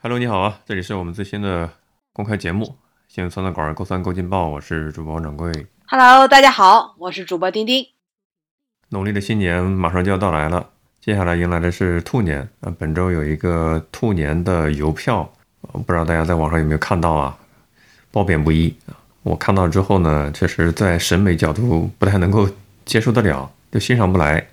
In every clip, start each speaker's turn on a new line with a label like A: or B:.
A: Hello，你好啊，这里是我们最新的公开节目《新闻酸的馆儿勾酸勾劲爆》，我是主播王掌柜。
B: Hello，大家好，我是主播丁丁。
A: 农历的新年马上就要到来了，接下来迎来的是兔年啊。本周有一个兔年的邮票，呃不知道大家在网上有没有看到啊？褒贬不一啊。我看到之后呢，确实在审美角度不太能够接受得了，就欣赏不来。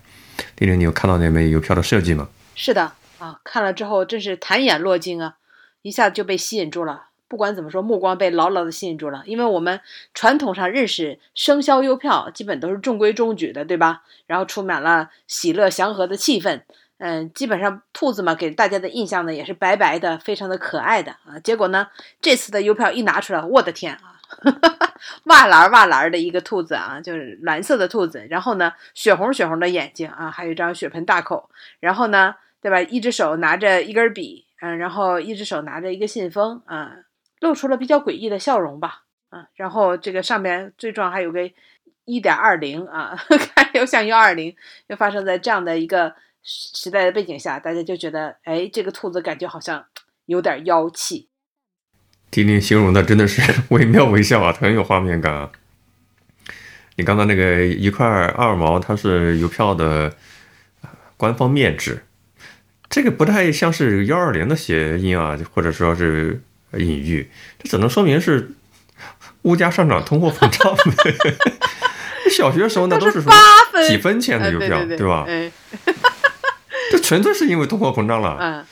A: 丁丁，你有看到那枚邮票的设计吗？
B: 是的啊，看了之后真是弹眼落睛啊，一下子就被吸引住了。不管怎么说，目光被牢牢的吸引住了，因为我们传统上认识生肖邮票，基本都是中规中矩的，对吧？然后充满了喜乐祥和的气氛。嗯，基本上兔子嘛，给大家的印象呢也是白白的，非常的可爱的啊。结果呢，这次的邮票一拿出来，我的天啊！哇蓝哇蓝的一个兔子啊，就是蓝色的兔子，然后呢，血红血红的眼睛啊，还有一张血盆大口，然后呢，对吧？一只手拿着一根笔，嗯、然后一只手拿着一个信封啊，露出了比较诡异的笑容吧，啊，然后这个上面最重要还有个一点二零啊，看又像幺二零，又发生在这样的一个时代的背景下，大家就觉得，哎，这个兔子感觉好像有点妖气。
A: 丁丁形容的真的是 惟妙惟肖啊，很有画面感啊。你刚刚那个一块二毛，它是邮票的官方面值，这个不太像是幺二零的谐音啊，或者说是隐喻，这只能说明是物价上涨、通货膨胀。小学时候那都是什么
B: 八分
A: 几分钱的邮票，
B: 呃对对对
A: 吧？
B: 哎，
A: 这纯粹是因为通货膨胀了。
B: 嗯，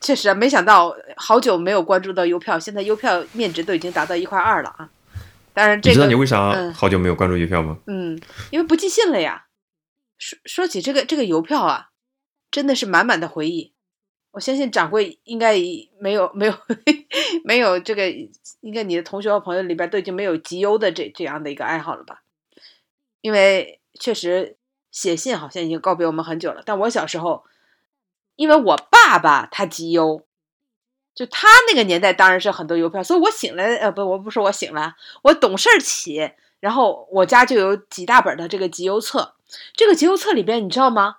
B: 确实啊，没想到好久没有关注到邮票，现在邮票面值都已经达到一块二了啊！当然，这
A: 你知道你为啥
B: 嗯
A: 好久没有关注邮票吗？
B: 嗯，因为不寄信了呀。说说起这个这个邮票啊，真的是满满的回忆。我相信掌柜应该没有没有 没有这个，应该你的同学和朋友里边都已经没有集邮的这这样的一个爱好了吧？因为确实写信好像已经告别我们很久了。但我小时候，因为我爸爸他集邮，就他那个年代当然是很多邮票，所以我醒来呃不，我不是我醒了，我懂事起，然后我家就有几大本的这个集邮册。这个集邮册里边，你知道吗？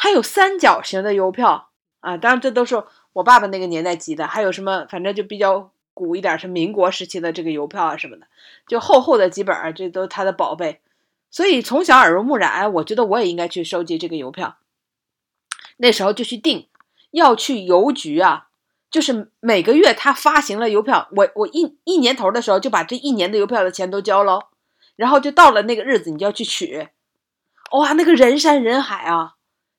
B: 还有三角形的邮票啊，当然这都是我爸爸那个年代集的，还有什么反正就比较古一点，是民国时期的这个邮票啊什么的，就厚厚的几本，这都是他的宝贝。所以从小耳濡目染，我觉得我也应该去收集这个邮票。那时候就去订，要去邮局啊，就是每个月他发行了邮票，我我一一年头的时候就把这一年的邮票的钱都交喽，然后就到了那个日子你就要去取，哇，那个人山人海啊，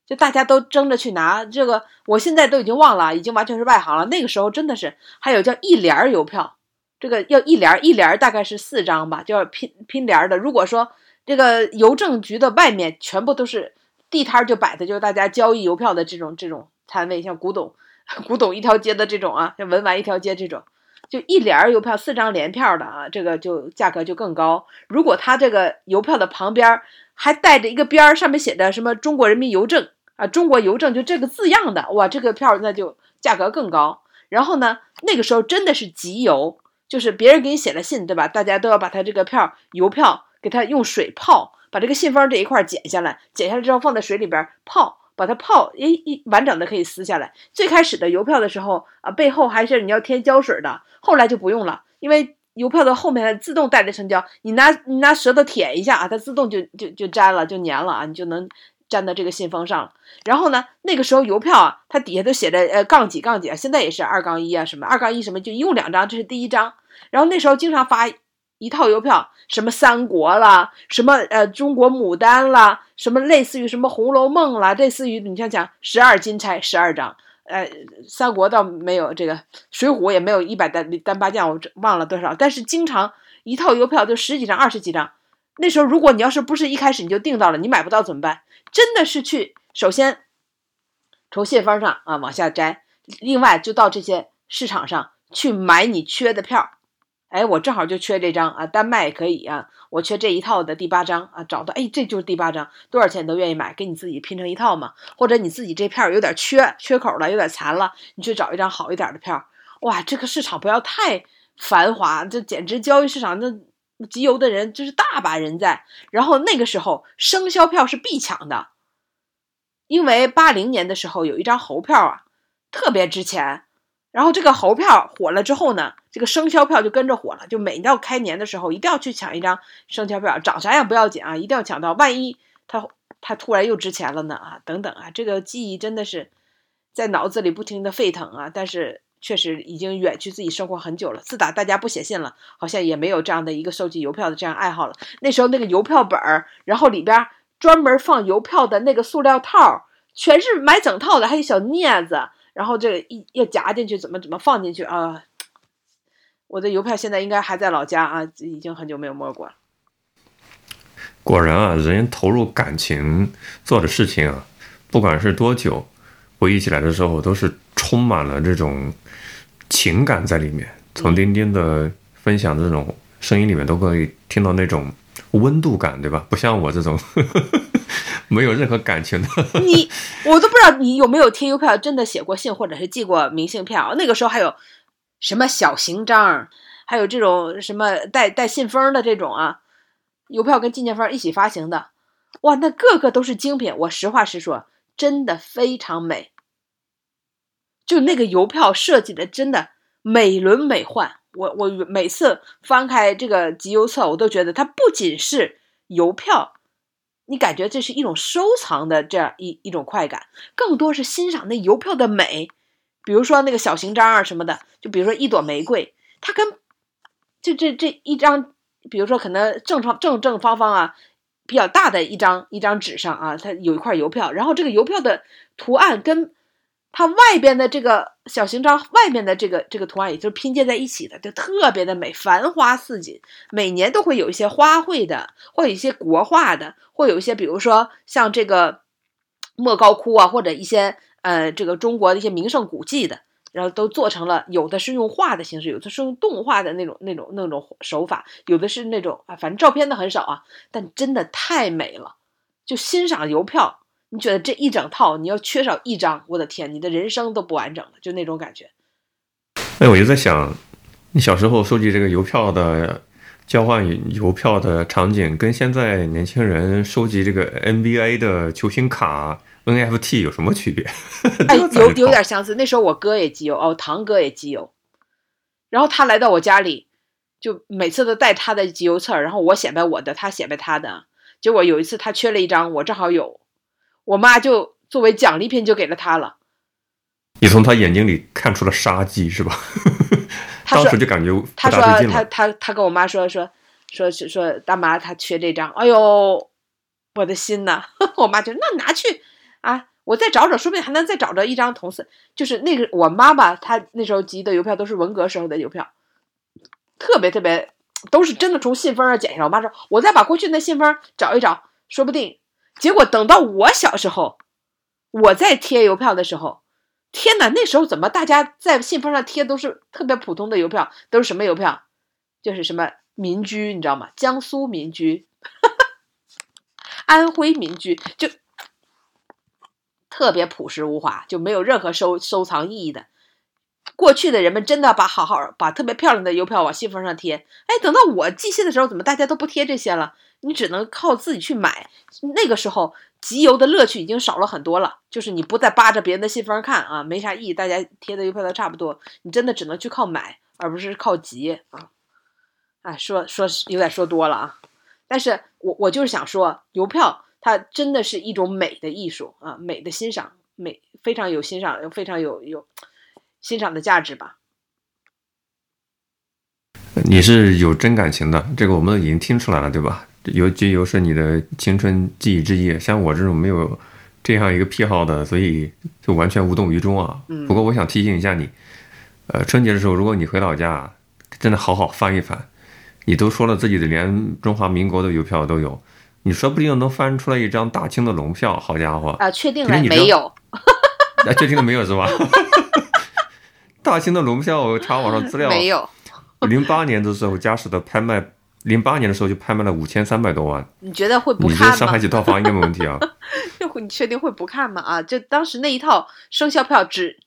B: 就大家都争着去拿这个，我现在都已经忘了，已经完全是外行了。那个时候真的是还有叫一联儿邮票，这个要一联儿，一联儿大概是四张吧，就要拼拼联儿的。如果说这个邮政局的外面全部都是地摊，就摆的就是大家交易邮票的这种这种摊位，像古董古董一条街的这种啊，像文玩一条街这种。就一联儿邮票四张联票的啊，这个就价格就更高。如果它这个邮票的旁边还带着一个边儿，上面写着什么“中国人民邮政”啊，“中国邮政”就这个字样的，哇，这个票那就价格更高。然后呢，那个时候真的是集邮，就是别人给你写了信，对吧？大家都要把他这个票邮票给它用水泡，把这个信封这一块剪下来，剪下来之后放在水里边泡，把它泡一一完整的可以撕下来。最开始的邮票的时候啊，背后还是你要添胶水的，后来就不用了，因为邮票的后面它自动带着成胶，你拿你拿舌头舔一下啊，它自动就就就粘了，就粘了啊，你就能粘到这个信封上。然后呢，那个时候邮票啊，它底下都写着呃杠几杠几啊，现在也是二杠一啊什么二杠一什么，就一共两张，这是第一张。然后那时候经常发一套邮票，什么三国啦，什么呃中国牡丹啦，什么类似于什么红楼梦啦，类似于你像讲十二金钗十二张。呃，三国倒没有这个，水浒也没有一百单单八将，我忘了多少。但是经常一套邮票就十几张、二十几张。那时候如果你要是不是一开始你就订到了，你买不到怎么办？真的是去首先从信封上啊往下摘，另外就到这些市场上去买你缺的票。哎，我正好就缺这张啊，单卖也可以啊。我缺这一套的第八张啊，找到哎，这就是第八张，多少钱都愿意买，给你自己拼成一套嘛。或者你自己这票有点缺缺口了，有点残了，你去找一张好一点的票。哇，这个市场不要太繁华，这简直交易市场那集邮的人就是大把人在。然后那个时候生肖票是必抢的，因为八零年的时候有一张猴票啊，特别值钱。然后这个猴票火了之后呢，这个生肖票就跟着火了，就每到开年的时候一定要去抢一张生肖票，长啥样不要紧啊，一定要抢到，万一它它突然又值钱了呢啊，等等啊，这个记忆真的是在脑子里不停的沸腾啊，但是确实已经远去自己生活很久了。自打大家不写信了，好像也没有这样的一个收集邮票的这样爱好了。那时候那个邮票本儿，然后里边专门放邮票的那个塑料套，全是买整套的，还有小镊子。然后这个一要夹进去，怎么怎么放进去啊？我的邮票现在应该还在老家啊，已经很久没有摸过了。
A: 果然啊，人投入感情做的事情啊，不管是多久，回忆起来的时候，都是充满了这种情感在里面。从丁丁的分享的这种声音里面，都可以听到那种温度感，对吧？不像我这种。没有任何感情的
B: 你，我都不知道你有没有贴邮票，真的写过信或者是寄过明信片。那个时候还有什么小型章，还有这种什么带带信封的这种啊，邮票跟纪念封一起发行的，哇，那个个都是精品。我实话实说，真的非常美。就那个邮票设计的真的美轮美奂，我我每次翻开这个集邮册，我都觉得它不仅是邮票。你感觉这是一种收藏的这样一一种快感，更多是欣赏那邮票的美，比如说那个小型章啊什么的，就比如说一朵玫瑰，它跟就这这一张，比如说可能正方正正方方啊，比较大的一张一张纸上啊，它有一块邮票，然后这个邮票的图案跟。它外边的这个小型章，外面的这个这个图案，也就是拼接在一起的，就特别的美，繁花似锦。每年都会有一些花卉的，或有一些国画的，或有一些，比如说像这个莫高窟啊，或者一些呃这个中国的一些名胜古迹的，然后都做成了，有的是用画的形式，有的是用动画的那种那种那种手法，有的是那种啊，反正照片的很少啊，但真的太美了，就欣赏邮票。你觉得这一整套，你要缺少一张，我的天，你的人生都不完整了，就那种感觉。
A: 哎，我就在想，你小时候收集这个邮票的交换邮票的场景，跟现在年轻人收集这个 NBA 的球星卡 NFT 有什么区别？
B: 哎，有有点相似。那时候我哥也集邮，哦，堂哥也集邮，然后他来到我家里，就每次都带他的集邮册，然后我显摆我的，他显摆他的。结果有一次他缺了一张，我正好有。我妈就作为奖励品就给了他了。
A: 你从他眼睛里看出了杀机是吧？当时就感觉
B: 他说他他他跟我妈说说说说大妈他缺这张，哎呦，我的心呐！我妈就那拿去啊，我再找找，说不定还能再找着一张同事。就是那个我妈妈她那时候集的邮票都是文革时候的邮票，特别特别都是真的从信封上剪下来。我妈说，我再把过去那信封找一找，说不定。结果等到我小时候，我在贴邮票的时候，天哪！那时候怎么大家在信封上贴都是特别普通的邮票，都是什么邮票？就是什么民居，你知道吗？江苏民居，安徽民居，就特别朴实无华，就没有任何收收藏意义的。过去的人们真的把好好把特别漂亮的邮票往信封上贴。哎，等到我寄信的时候，怎么大家都不贴这些了？你只能靠自己去买。那个时候集邮的乐趣已经少了很多了，就是你不再扒着别人的信封看啊，没啥意义。大家贴的邮票都差不多，你真的只能去靠买，而不是靠集啊。哎，说说有点说多了啊。但是我我就是想说，邮票它真的是一种美的艺术啊，美的欣赏，美非常有欣赏，非常有有欣赏的价值吧。
A: 你是有真感情的，这个我们已经听出来了，对吧？邮集邮是你的青春记忆之一，像我这种没有这样一个癖好的，所以就完全无动于衷啊。不过我想提醒一下你，呃，春节的时候，如果你回老家，真的好好翻一翻。你都说了自己的连中华民国的邮票都有，你说不定能翻出来一张大清的龙票。好家伙
B: 啊，确定了没有？
A: 啊，确定了没有是吧？大清的龙票，我查网上资料
B: 没有。
A: 零八年的时候，嘉实的拍卖。零八年的时候就拍卖了五千三百多万，
B: 你觉得会不看
A: 吗？你这上海几套房应该没问题啊。
B: 就 你确定会不看吗？啊，就当时那一套生肖票只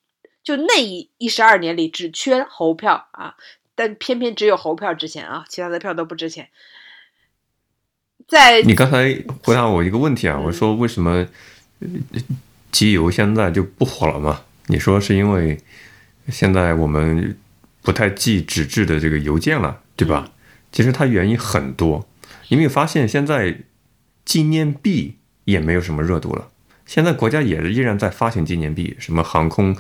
B: 就那一一十二年里只缺猴票啊，但偏偏只有猴票值钱啊，其他的票都不值钱。在
A: 你刚才回答我一个问题啊，我说为什么集邮现在就不火了嘛？你说是因为现在我们不太寄纸质的这个邮件了，对吧？其实它原因很多。你没有发现现在纪念币也没有什么热度了？现在国家也依然在发行纪念币，什么航空，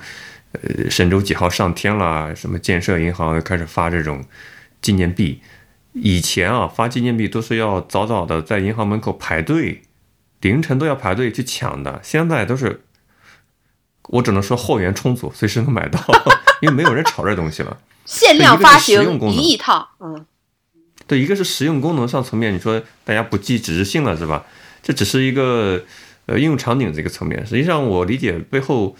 A: 呃，神舟几号上天了，什么建设银行开始发这种纪念币。以前啊，发纪念币都是要早早的在银行门口排队，凌晨都要排队去抢的。现在都是，我只能说货源充足，随时能买到，因为没有人炒这东西了。
B: 限量发行一亿套，嗯，
A: 对，一个是实用功能上层面，你说大家不计纸质性了是吧？这只是一个呃应用场景这个层面。实际上，我理解背后，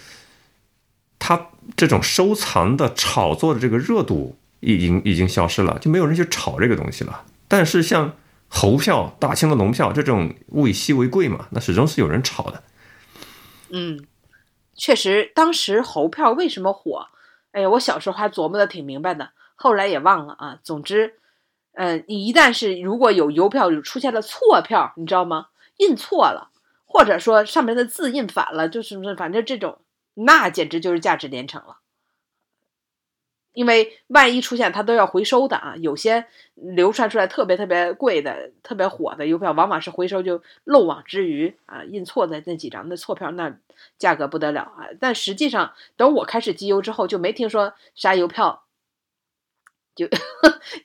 A: 它这种收藏的炒作的这个热度。已经已经消失了，就没有人去炒这个东西了。但是像猴票、大清的龙票这种物以稀为贵嘛，那始终是有人炒的。
B: 嗯，确实，当时猴票为什么火？哎呀，我小时候还琢磨的挺明白的，后来也忘了啊。总之，嗯，你一旦是如果有邮票出现了错票，你知道吗？印错了，或者说上面的字印反了，就是反正这种，那简直就是价值连城了。因为万一出现，它都要回收的啊。有些流传出来特别特别贵的、特别火的邮票，往往是回收就漏网之鱼啊，印错的那几张那错票，那价格不得了啊。但实际上，等我开始集邮之后，就没听说啥邮票，就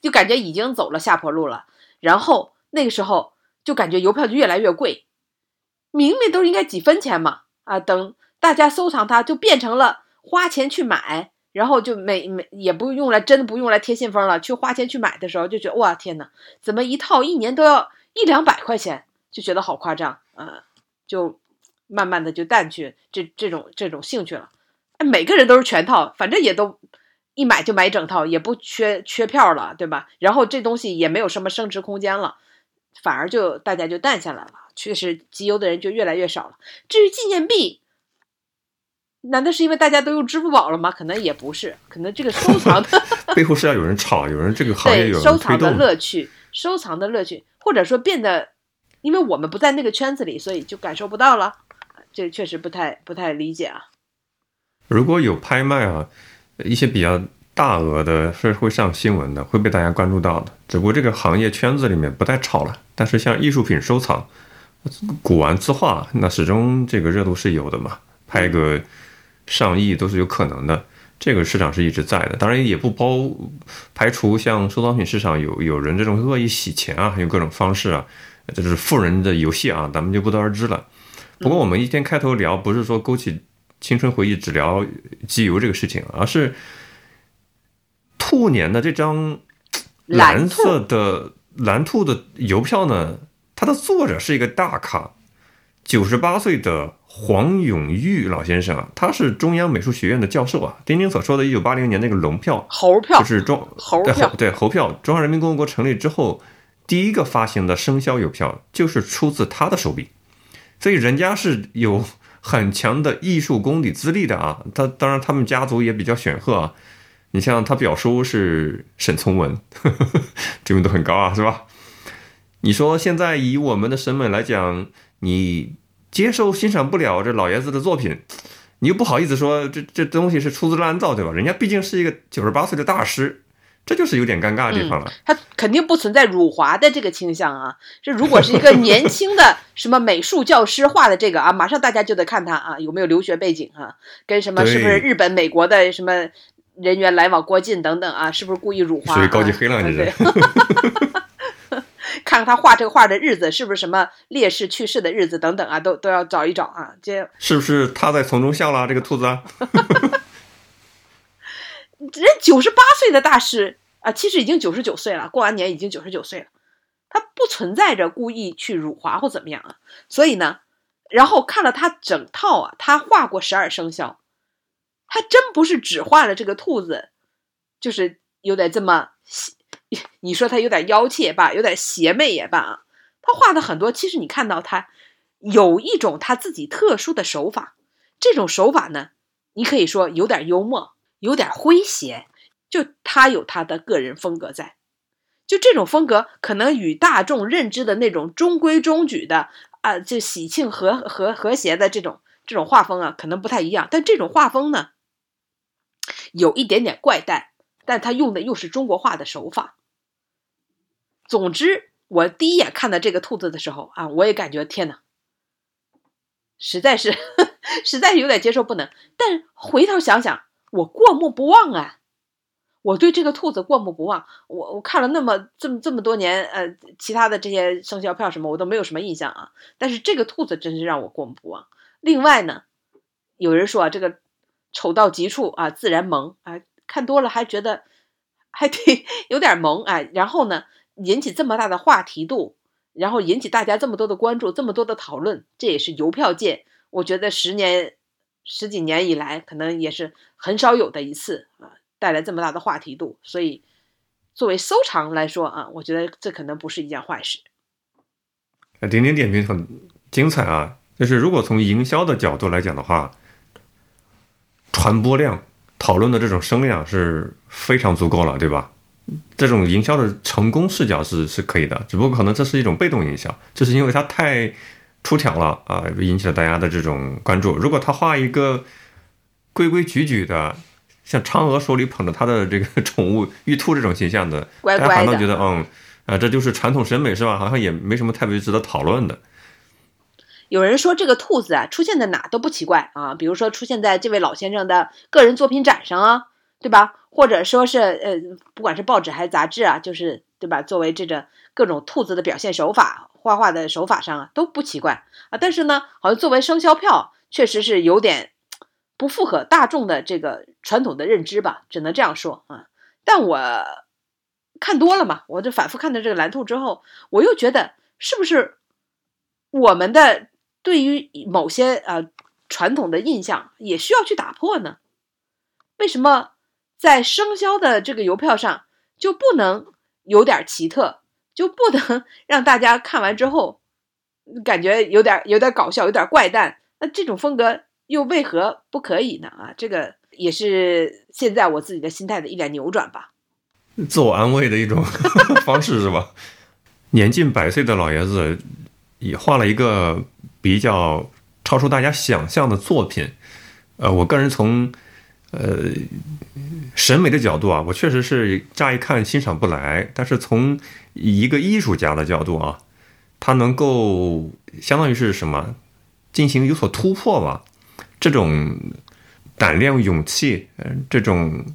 B: 就感觉已经走了下坡路了。然后那个时候就感觉邮票就越来越贵，明明都应该几分钱嘛啊，等大家收藏它，就变成了花钱去买。然后就每每也不用来，真的不用来贴信封了。去花钱去买的时候，就觉得哇天哪，怎么一套一年都要一两百块钱？就觉得好夸张啊！就慢慢的就淡去这这种这种兴趣了。哎，每个人都是全套，反正也都一买就买整套，也不缺缺票了，对吧？然后这东西也没有什么升值空间了，反而就大家就淡下来了。确实集邮的人就越来越少了。至于纪念币。难道是因为大家都用支付宝了吗？可能也不是，可能这个收藏的
A: 背后是要有人炒，有人这个行业有
B: 收藏的乐趣，收藏的乐趣，或者说变得，因为我们不在那个圈子里，所以就感受不到了。这确实不太不太理解啊。
A: 如果有拍卖啊，一些比较大额的，是会上新闻的，会被大家关注到的。只不过这个行业圈子里面不太炒了。但是像艺术品收藏、古玩字画，那始终这个热度是有的嘛，拍个。上亿都是有可能的，这个市场是一直在的。当然也不包排除像收藏品市场有有人这种恶意洗钱啊，还有各种方式啊，这是富人的游戏啊，咱们就不得而知了。不过我们一天开头聊不是说勾起青春回忆只聊机油这个事情，而是兔年的这张蓝色的蓝兔的邮票呢，它的作者是一个大咖，九十八岁的。黄永玉老先生啊，他是中央美术学院的教授啊。丁丁所说的1980年那个龙票、
B: 猴票，
A: 就是中
B: 猴票，
A: 对猴票。中华人民共和国成立之后，第一个发行的生肖邮票就是出自他的手笔，所以人家是有很强的艺术功底资历的啊。他当然他们家族也比较显赫啊。你像他表叔是沈从文，知名度很高啊，是吧？你说现在以我们的审美来讲，你。接受欣赏不了这老爷子的作品，你又不好意思说这这东西是粗制滥造，对吧？人家毕竟是一个九十八岁的大师，这就是有点尴尬的地方了。
B: 他肯定不存在辱华的这个倾向啊。这如果是一个年轻的什么美术教师画的这个啊，马上大家就得看他啊有没有留学背景啊，跟什么是不是日本、美国的什么人员来往过近等等啊，是不是故意辱华？
A: 属于高级黑浪，这是。
B: 看看他画这个画的日子是不是什么烈士去世的日子等等啊，都都要找一找啊。这
A: 是不是他在从中笑了？这个兔子，
B: 人九十八岁的大师啊，其实已经九十九岁了，过完年已经九十九岁了。他不存在着故意去辱华或怎么样啊。所以呢，然后看了他整套啊，他画过十二生肖，他真不是只画了这个兔子，就是有点这么。你说他有点妖气也罢，有点邪魅也罢啊，他画的很多，其实你看到他有一种他自己特殊的手法，这种手法呢，你可以说有点幽默，有点诙谐，就他有他的个人风格在，就这种风格可能与大众认知的那种中规中矩的啊，就喜庆和和和谐的这种这种画风啊，可能不太一样，但这种画风呢，有一点点怪诞，但他用的又是中国画的手法。总之，我第一眼看到这个兔子的时候啊，我也感觉天哪，实在是 实在是有点接受不能。但回头想想，我过目不忘啊，我对这个兔子过目不忘。我我看了那么这么这么多年，呃，其他的这些生肖票什么我都没有什么印象啊。但是这个兔子真是让我过目不忘。另外呢，有人说啊，这个丑到极处啊，自然萌啊，看多了还觉得还挺有点萌哎。然后呢？引起这么大的话题度，然后引起大家这么多的关注，这么多的讨论，这也是邮票界，我觉得十年十几年以来，可能也是很少有的一次啊，带来这么大的话题度。所以，作为收藏来说啊，我觉得这可能不是一件坏事。
A: 点点点评很精彩啊！就是如果从营销的角度来讲的话，传播量、讨论的这种声量是非常足够了，对吧？这种营销的成功视角是是可以的，只不过可能这是一种被动营销，就是因为它太出挑了啊，引起了大家的这种关注。如果他画一个规规矩矩的，像嫦娥手里捧着他的这个宠物玉兔这种形象的，
B: 大
A: 家反倒觉得嗯啊，这就是传统审美是吧？好像也没什么特别值得讨论的。
B: 有人说这个兔子啊出现在哪都不奇怪啊，比如说出现在这位老先生的个人作品展上啊。对吧？或者说是呃，不管是报纸还是杂志啊，就是对吧？作为这个各种兔子的表现手法、画画的手法上啊，都不奇怪啊。但是呢，好像作为生肖票，确实是有点不符合大众的这个传统的认知吧，只能这样说啊。但我看多了嘛，我就反复看到这个蓝兔之后，我又觉得是不是我们的对于某些呃传统的印象也需要去打破呢？为什么？在生肖的这个邮票上就不能有点奇特，就不能 让大家看完之后感觉有点有点搞笑，有点怪诞。那这种风格又为何不可以呢？啊，这个也是现在我自己的心态的一点扭转吧。
A: 自我安慰的一种 方式是吧？年近百岁的老爷子也画了一个比较超出大家想象的作品。呃，我个人从呃。审美的角度啊，我确实是乍一看欣赏不来。但是从一个艺术家的角度啊，他能够相当于是什么进行有所突破吧？这种胆量、勇气，嗯，这种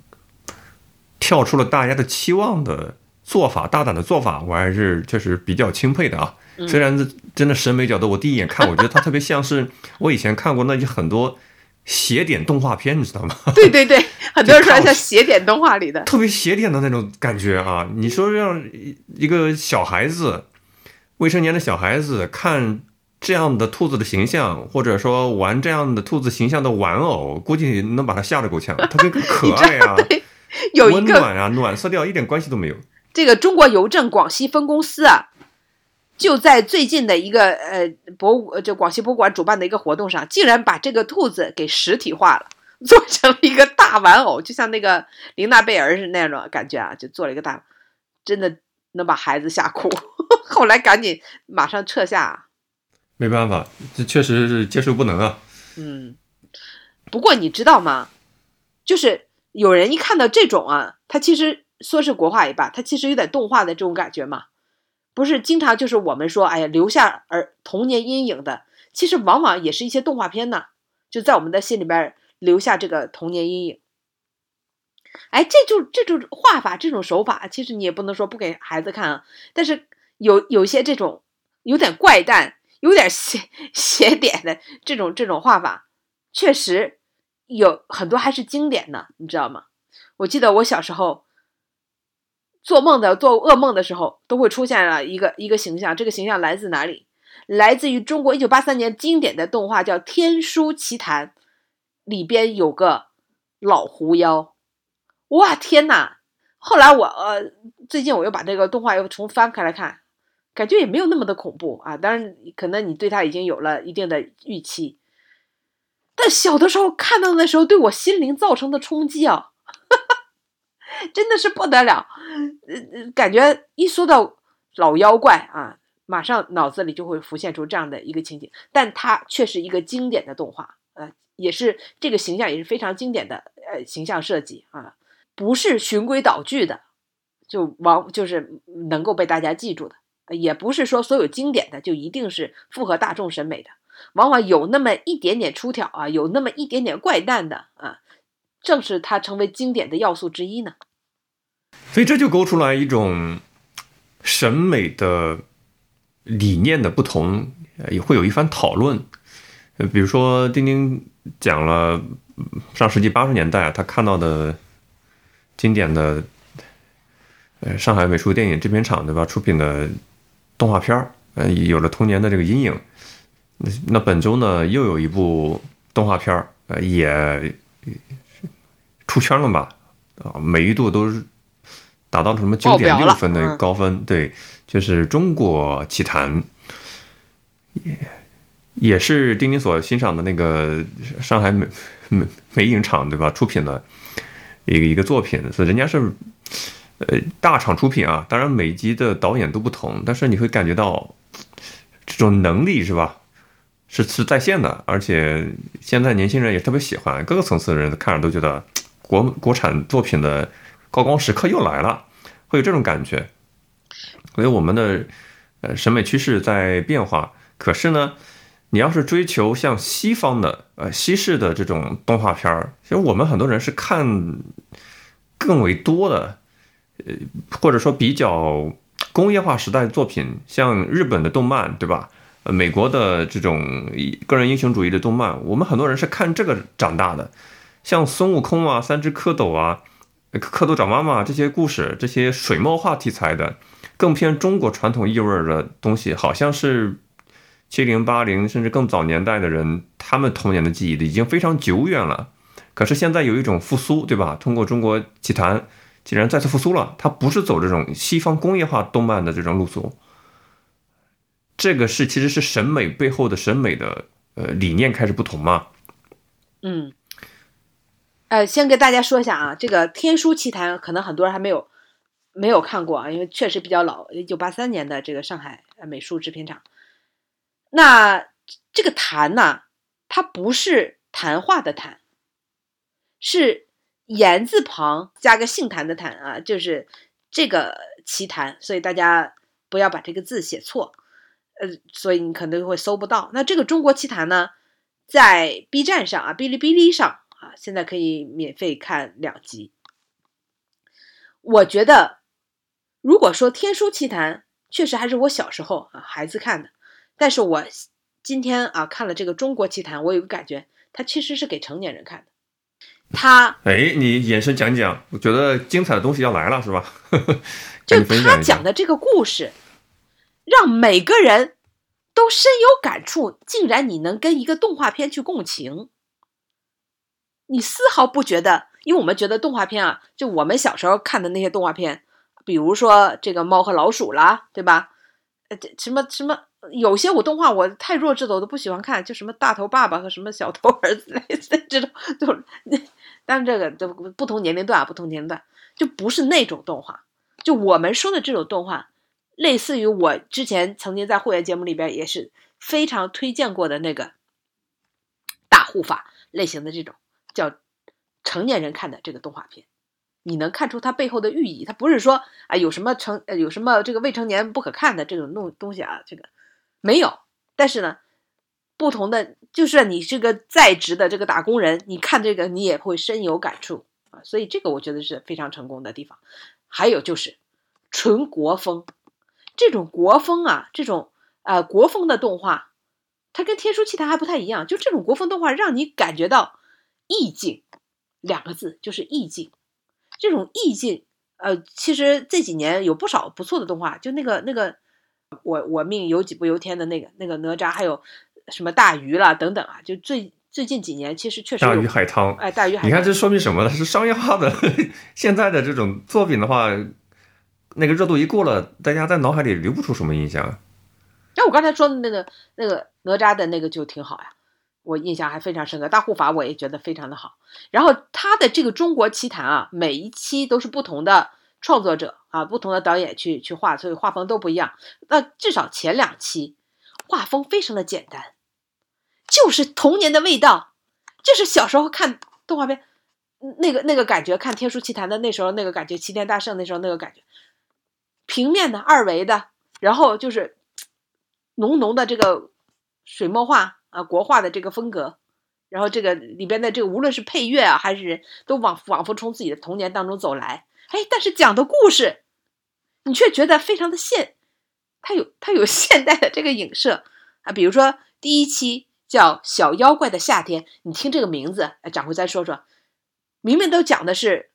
A: 跳出了大家的期望的做法，大胆的做法，我还是确实比较钦佩的啊。虽然这真的审美角度，我第一眼看，我觉得它特别像是我以前看过那些很多。邪点动画片，你知道吗？
B: 对 对对，很多人说像邪点动画里的，
A: 特别邪点的那种感觉啊！你说让一个小孩子、未成年的小孩子看这样的兔子的形象，或者说玩这样的兔子形象的玩偶，估计能把他吓得够呛。特别可爱啊，
B: 有
A: 温暖啊，暖色调一点关系都没有。
B: 这个中国邮政广西分公司啊。就在最近的一个呃博物，就广西博物馆主办的一个活动上，竟然把这个兔子给实体化了，做成了一个大玩偶，就像那个琳娜贝儿是那种感觉啊，就做了一个大，真的能把孩子吓哭。后来赶紧马上撤下，
A: 没办法，这确实是接受不能啊。
B: 嗯，不过你知道吗？就是有人一看到这种啊，他其实说是国画也罢，他其实有点动画的这种感觉嘛。不是经常就是我们说，哎呀，留下儿童年阴影的，其实往往也是一些动画片呢，就在我们的心里边留下这个童年阴影。哎，这就这种画法，这种手法，其实你也不能说不给孩子看啊。但是有有些这种有点怪诞、有点邪 邪点的这种这种画法，确实有很多还是经典的，你知道吗？我记得我小时候。做梦的做噩梦的时候，都会出现了一个一个形象。这个形象来自哪里？来自于中国一九八三年经典的动画，叫《天书奇谭》，里边有个老狐妖。哇，天哪！后来我呃，最近我又把这个动画又重翻开来看，感觉也没有那么的恐怖啊。当然，可能你对他已经有了一定的预期，但小的时候看到的时候，对我心灵造成的冲击啊！真的是不得了，呃，感觉一说到老妖怪啊，马上脑子里就会浮现出这样的一个情景。但它却是一个经典的动画，呃，也是这个形象也是非常经典的，呃形象设计啊，不是循规蹈矩的，就往就是能够被大家记住的，也不是说所有经典的就一定是符合大众审美的，往往有那么一点点出挑啊，有那么一点点怪诞的啊，正是它成为经典的要素之一呢。
A: 所以这就勾出来一种审美的理念的不同，也会有一番讨论。比如说丁丁讲了上世纪八十年代他看到的经典的呃上海美术电影制片厂对吧出品的动画片儿，呃有了童年的这个阴影。那那本周呢又有一部动画片儿，呃也出圈了吧？啊，美誉度都是。达到了什么九点六分的高分？对，就是《中国奇谭》，也也是丁丁所欣赏的那个上海美美美影厂对吧？出品的一个一个作品，所以人家是呃大厂出品啊。当然每集的导演都不同，但是你会感觉到这种能力是吧？是是在线的，而且现在年轻人也特别喜欢，各个层次的人看着都觉得国国产作品的。高光时刻又来了，会有这种感觉。所以我们的呃审美趋势在变化。可是呢，你要是追求像西方的呃西式的这种动画片儿，其实我们很多人是看更为多的，呃或者说比较工业化时代的作品，像日本的动漫，对吧？呃，美国的这种个人英雄主义的动漫，我们很多人是看这个长大的，像孙悟空啊、三只蝌蚪啊。蝌蚪找妈妈这些故事，这些水墨画题材的，更偏中国传统意味的东西，好像是七零八零甚至更早年代的人，他们童年的记忆的已经非常久远了。可是现在有一种复苏，对吧？通过中国奇谭，竟然再次复苏了。它不是走这种西方工业化动漫的这种路数，这个是其实是审美背后的审美的呃理念开始不同嘛？
B: 嗯。呃，先跟大家说一下啊，这个《天书奇谭》可能很多人还没有没有看过啊，因为确实比较老，一九八三年的这个上海美术制片厂。那这个“谭”呢，它不是谈话的“谈”，是言字旁加个姓谭的“谭”啊，就是这个奇谭，所以大家不要把这个字写错。呃，所以你可能会搜不到。那这个中国奇谭呢，在 B 站上啊，哔哩哔哩上。啊，现在可以免费看两集。我觉得，如果说《天书奇谭》确实还是我小时候啊孩子看的，但是我今天啊看了这个《中国奇谭》，我有个感觉，它其实是给成年人看的。他，
A: 哎，你延伸讲讲，我觉得精彩的东西要来了，是吧？
B: 就他讲的这个故事，让每个人都深有感触，竟然你能跟一个动画片去共情。你丝毫不觉得，因为我们觉得动画片啊，就我们小时候看的那些动画片，比如说这个猫和老鼠啦，对吧？呃，这什么什么，有些我动画我太弱智的，我都不喜欢看，就什么大头爸爸和什么小头儿子类似这种，就但这个都不同年龄段，不同年龄段就不是那种动画。就我们说的这种动画，类似于我之前曾经在会员节目里边也是非常推荐过的那个大护法类型的这种。叫成年人看的这个动画片，你能看出它背后的寓意。它不是说啊有什么成呃有什么这个未成年不可看的这种东东西啊，这个没有。但是呢，不同的就是你这个在职的这个打工人，你看这个你也会深有感触啊。所以这个我觉得是非常成功的地方。还有就是纯国风，这种国风啊，这种呃国风的动画，它跟《天书奇谭》还不太一样。就这种国风动画，让你感觉到。意境两个字就是意境，这种意境，呃，其实这几年有不少不错的动画，就那个那个，我我命由己不由天的那个那个哪吒，还有什么大鱼啦等等啊，就最最近几年其实确实
A: 大鱼海棠，
B: 哎，大鱼海棠，
A: 你看这说明什么呢？是商业化的。现在的这种作品的话，那个热度一过了，大家在脑海里留不出什么印象。
B: 那我刚才说的那个那个哪吒的那个就挺好呀。我印象还非常深刻，大护法我也觉得非常的好。然后他的这个中国奇谭啊，每一期都是不同的创作者啊，不同的导演去去画，所以画风都不一样。那至少前两期画风非常的简单，就是童年的味道，就是小时候看动画片那个那个感觉，看《天书奇谭》的那时候那个感觉，齐天大圣那时候那个感觉，平面的二维的，然后就是浓浓的这个水墨画啊国画的这个风格，然后这个里边的这个无论是配乐啊还是都往仿佛从自己的童年当中走来，哎，但是讲的故事，你却觉得非常的现，它有它有现代的这个影射啊，比如说第一期叫《小妖怪的夏天》，你听这个名字，哎，掌柜再说说。明明都讲的是，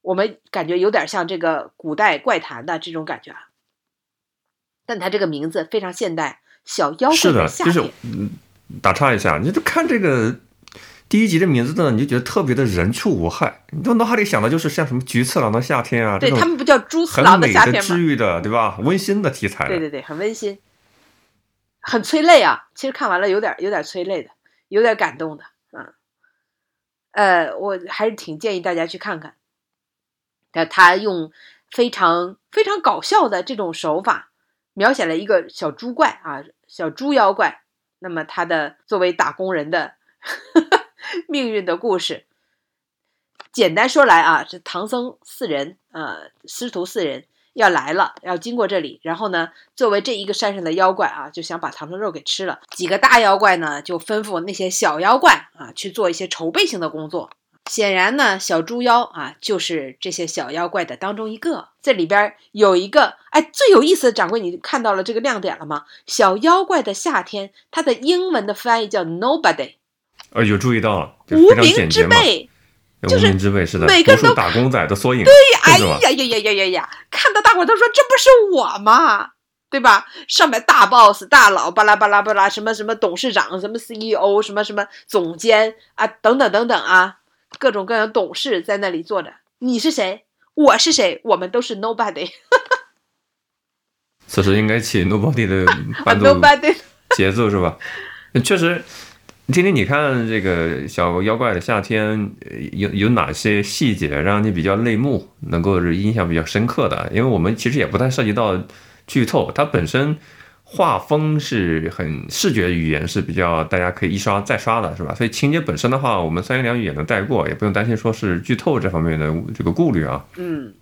B: 我们感觉有点像这个古代怪谈的这种感觉啊，但它这个名字非常现代，小妖怪
A: 的，
B: 夏天。
A: 就是嗯，打岔一下，你就看这个第一集的名字呢，你就觉得特别的人畜无害，你都脑海里想的就是像什么菊次郎的夏天啊，
B: 对他们不叫猪次
A: 很
B: 郎的夏天吗？
A: 治愈的，对吧？温馨的题材，
B: 对对对，很温馨，很催泪啊。其实看完了有点有点催泪的，有点感动的，嗯，呃，我还是挺建议大家去看看。但他用非常非常搞笑的这种手法，描写了一个小猪怪啊，小猪妖怪。那么他的作为打工人的 命运的故事，简单说来啊，这唐僧四人，呃，师徒四人要来了，要经过这里，然后呢，作为这一个山上的妖怪啊，就想把唐僧肉给吃了。几个大妖怪呢，就吩咐那些小妖怪啊去做一些筹备性的工作。显然呢，小猪妖啊，就是这些小妖怪的当中一个。这里边有一个，哎，最有意思的掌柜，你看到了这个亮点了吗？小妖怪的夏天，它的英文的翻译叫 Nobody，
A: 呃，有注意到，了
B: 无名之，辈。
A: 无
B: 就是
A: 名之辈是的，
B: 每个人都
A: 打工仔的缩影，
B: 对，哎呀呀呀呀呀呀！看到大伙都说这不是我吗？对吧？上面大 boss、大佬，巴拉巴拉巴拉，什么什么董事长，什么 CEO，什么什么总监啊，等等等等啊，各种各样的董事在那里坐着。你是谁？我是谁？我们都是 nobody
A: 此时应该起 Nobody 的
B: 啊
A: 伴奏
B: ，nobody。
A: 节奏是吧？确实，听听你看这个小妖怪的夏天，呃有有哪些细节让你比较泪目，能够是印象比较深刻的？因为我们其实也不太涉及到剧透，它本身画风是很视觉语言是比较大家可以一刷再刷的，是吧？所以情节本身的话，我们三言两语也能带过，也不用担心说是剧透这方面的这个顾虑啊。
B: 嗯，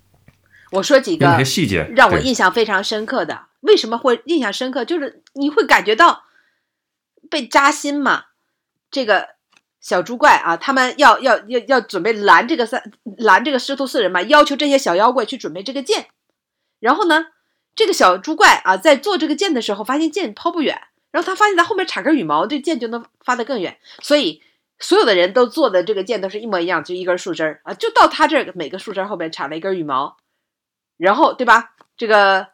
B: 我说几个
A: 细节
B: 让我印象非常深刻的。为什么会印象深刻？就是你会感觉到被扎心嘛。这个小猪怪啊，他们要要要要准备拦这个三拦这个师徒四人嘛，要求这些小妖怪去准备这个剑。然后呢，这个小猪怪啊，在做这个剑的时候，发现剑抛不远，然后他发现在后面插根羽毛，这剑就能发得更远。所以所有的人都做的这个剑都是一模一样，就一根树枝儿啊，就到他这每个树枝后边插了一根羽毛。然后对吧？这个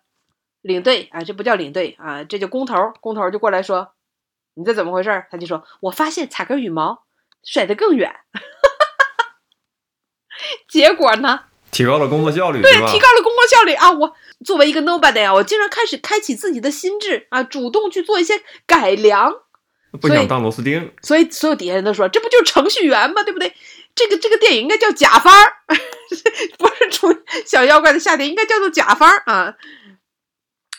B: 领队啊，这不叫领队啊，这叫工头。工头就过来说：“你这怎么回事？”他就说：“我发现插根羽毛甩得更远。”结果呢，
A: 提高了工作效率，
B: 对，提高了工作效率啊！我作为一个 nobody 啊，我竟然开始开启自己的心智啊，主动去做一些改良。
A: 不想当螺丝钉，
B: 所以所有底下人都说，这不就是程序员吗？对不对？这个这个电影应该叫甲方儿，不是出小妖怪的夏天，应该叫做甲方儿啊。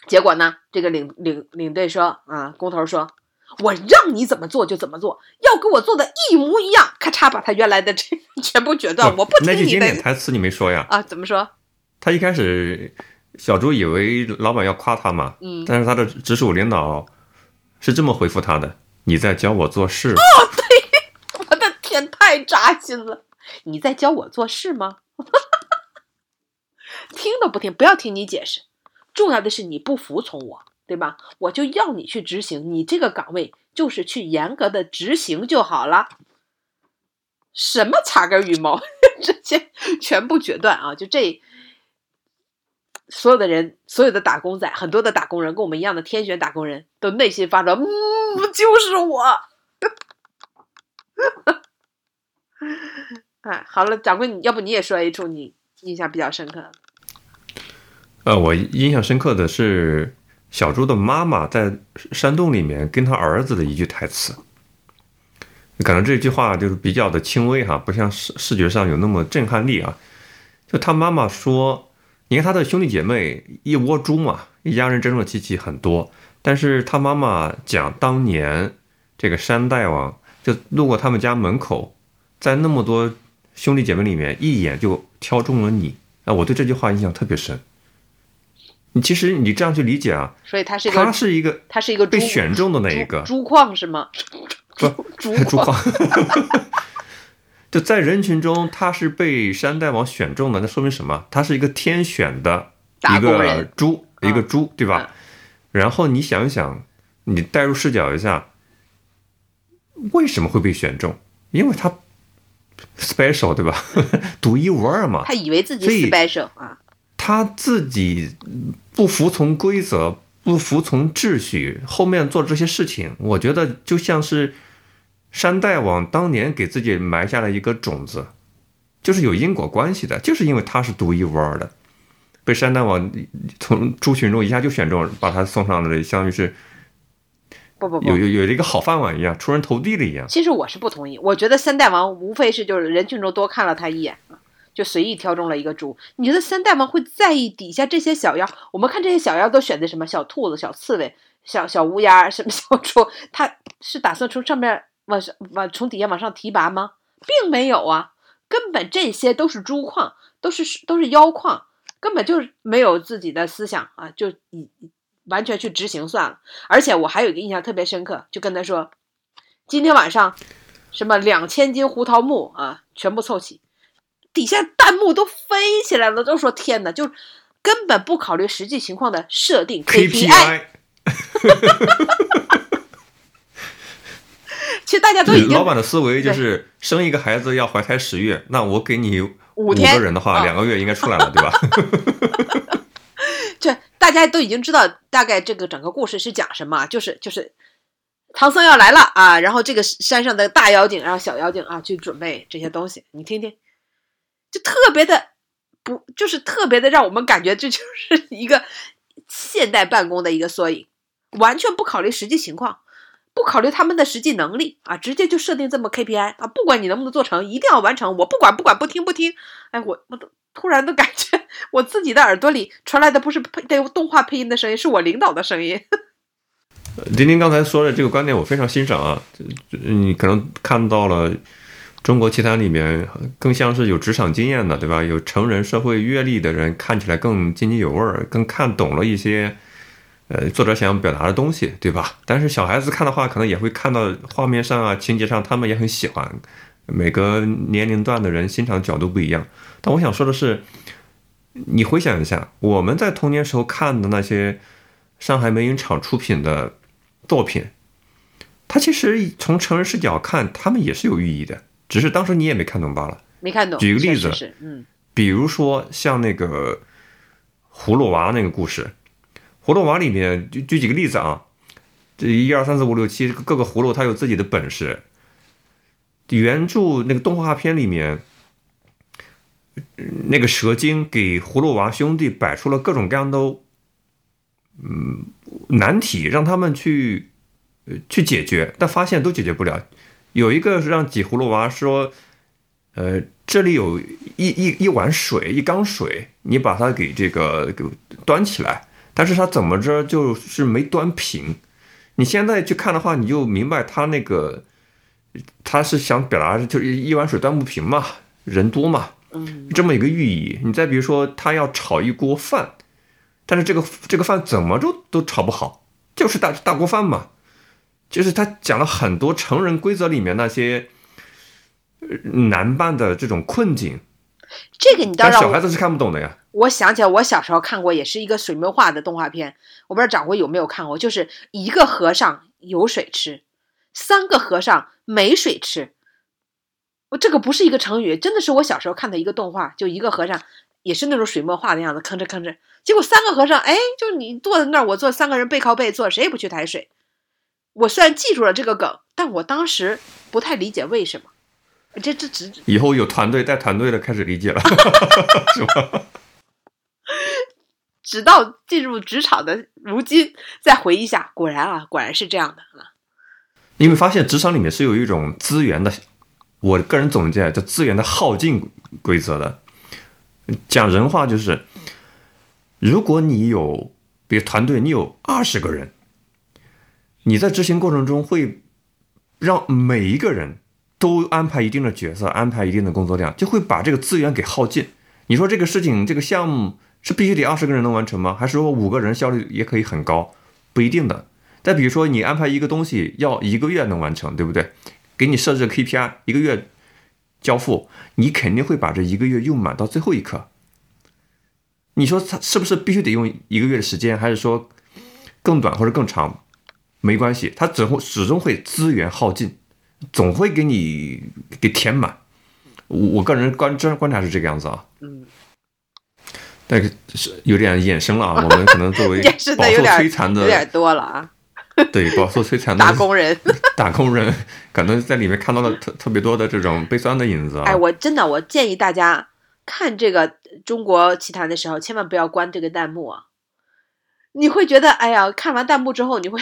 B: 结果呢，这个领领领队说啊，工头说，我让你怎么做就怎么做，要跟我做的一模一样，咔嚓把他原来的这全部决断，我不
A: 那句经
B: 听你的
A: 典台词你没说呀？
B: 啊？怎么说？
A: 他一开始，小朱以为老板要夸他嘛，
B: 嗯，
A: 但是他的直属领导是这么回复他的：“你在教我做事。
B: 哦，对 我的天，太扎心了！你在教我做事吗？听都不听，不要听你解释。重要的是你不服从我，对吧？我就要你去执行，你这个岗位就是去严格的执行就好了。什么插根羽毛，这些全部决断啊！就这，所有的人，所有的打工仔，很多的打工人，跟我们一样的天选打工人都内心发出，嗯，就是我。哎，好了，掌柜，你要不你也说一处你印象比较深刻的？”
A: 呃，我印象深刻的是小猪的妈妈在山洞里面跟他儿子的一句台词，可能这句话就是比较的轻微哈，不像视视觉上有那么震撼力啊。就他妈妈说：“你看他的兄弟姐妹一窝猪嘛，一家人争了戚戚很多，但是他妈妈讲当年这个山大王就路过他们家门口，在那么多兄弟姐妹里面一眼就挑中了你。啊，我对这句话印象特别深。你其实你这样去理解啊，
B: 所以他是一
A: 他
B: 个
A: 是一个
B: 他是一个
A: 被选中的那一个
B: 猪猪矿是吗？
A: 不
B: 猪
A: 猪
B: 矿
A: 矿。就在人群中，他是被山大王选中的，那说明什么？他是一个天选的一个猪，
B: 嗯
A: 一个猪，对吧？然后你想一想，你代入视角一下，为什么会被选中？因为他 special，对吧？独一无二嘛。
B: 他以为自己 special 啊，
A: 他自己不服从规则，不服从秩序，后面做这些事情，我觉得就像是山大王当年给自己埋下了一个种子，就是有因果关系的，就是因为他是独一无二的，被山大王从猪群中一下就选中，把他送上了，相当于是
B: 不不不。
A: 有，有有了一个好饭碗一样，出人头地了一样。
B: 其实我是不同意，我觉得三大王无非是就是人群中多看了他一眼。啊，就随意挑中了一个猪。你觉得三大王会在意底下这些小妖？我们看这些小妖都选的什么小兔子、小刺猬、小小乌鸦、什么小猪？他是打算从上面往上往从底下往上提拔吗？并没有啊，根本这些都是猪矿，都是都是妖矿，根本就是没有自己的思想啊，就以完全去执行算了。而且我还有一个印象特别深刻，就跟他说，今天晚上什么两千斤胡桃木啊，全部凑齐，底下弹幕都飞起来了，都说天哪，就根本不考虑实际情况的设定
A: KPI，
B: 其实大家都已经
A: 老板的思维就是生一个孩子要怀胎十月，那我给你五
B: 天
A: 个人的话，
B: 啊
A: 两个月应该出来了，对吧？
B: 这大家都已经知道大概这个整个故事是讲什么啊，就是就是唐僧要来了啊，然后这个山上的大妖精，然后小妖精啊去准备这些东西，你听听，就特别的不，就是特别的让我们感觉这就是一个现代办公的一个缩影，完全不考虑实际情况。不考虑他们的实际能力啊，直接就设定这么 KPI 啊，不管你能不能做成，一定要完成。我不管不管不听不听，哎，我我都突然都感觉我自己的耳朵里传来的不是配对动画配音的声音，是我领导的声音。
A: 丁丁刚才说的这个观点我非常欣赏啊，你可能看到了中国奇谭里面更像是有职场经验的，对吧？有成人社会阅历的人，看起来更津津有味儿，更看懂了一些呃作者想要表达的东西，对吧？但是小孩子看的话，可能也会看到画面上啊、情节上，他们也很喜欢。每个年龄段的人欣赏角度不一样，但我想说的是，你回想一下，我们在童年时候看的那些上海美影厂出品的作品，它其实从成人视角看，他们也是有寓意的，只是当时你也没看懂罢了。
B: 没看懂。
A: 举个例子
B: 嗯，
A: 比如说像那个葫芦娃那个故事，葫芦娃里面举举几个例子啊，这一二三四五六七各个葫芦它有自己的本事。原著那个动画片里面，那个蛇精给葫芦娃兄弟摆出了各种各样的嗯难题，让他们去呃去解决，但发现都解决不了。有一个是让挤葫芦娃说，呃，这里有一一一碗水，一缸水，你把它给这个给端起来，但是他怎么着就是没端平。你现在去看的话，你就明白他那个他是想表达就是一碗水端不平嘛，人多嘛，
B: 嗯，
A: 这么一个寓意。你再比如说，他要炒一锅饭，但是这个这个饭怎么着都炒不好，就是大大锅饭嘛。就是他讲了很多成人规则里面那些呃难办的这种困境，
B: 这个你倒
A: 但
B: 让
A: 小孩子是看不懂的呀。
B: 我想起来，我小时候看过，也是一个水墨画的动画片，我不知道掌柜有没有看过，就是一个和尚有水吃，三个和尚没水吃。我这个不是一个成语，真的是我小时候看的一个动画，就一个和尚也是那种水墨画的样子，吭哧吭哧，结果三个和尚，哎，就你坐在那儿，我坐三个人背靠背坐，谁也不去抬水。我虽然记住了这个梗，但我当时不太理解为什么。这这只
A: 以后有团队带团队的开始理解了，是吧？
B: 直到进入职场的如今再回忆一下，果然啊，果然是这样的啊。
A: 你会发现职场里面是有一种资源的，我个人总结叫资源的耗尽规则的。讲人话就是，如果你有，比如团队你有二十个人，你在执行过程中会让每一个人都安排一定的角色，安排一定的工作量，就会把这个资源给耗尽。你说这个事情，这个项目是必须得二十个人能完成吗？还是说五个人效率也可以很高？不一定的。再比如说，你安排一个东西要一个月能完成，对不对？给你设置 KPI，一个月交付，你肯定会把这一个月用满到最后一刻。你说他是不是必须得用一个月的时间，还是说更短或者更长？没关系，它只会始终会资源耗尽，总会给你给填满。我我个人观观观察是这个样子啊。
B: 嗯，
A: 但是是有点衍生了啊。我们可能作为
B: 也是
A: 饱受
B: 的有点
A: 摧残
B: 有点，多了啊，
A: 对饱受摧残的
B: 打工人。
A: 打工人，可能在里面看到了特特别多的这种悲酸的影子啊。
B: 哎，我真的我建议大家看这个中国奇谭的时候，千万不要关这个弹幕啊！你会觉得，哎呀，看完弹幕之后，你会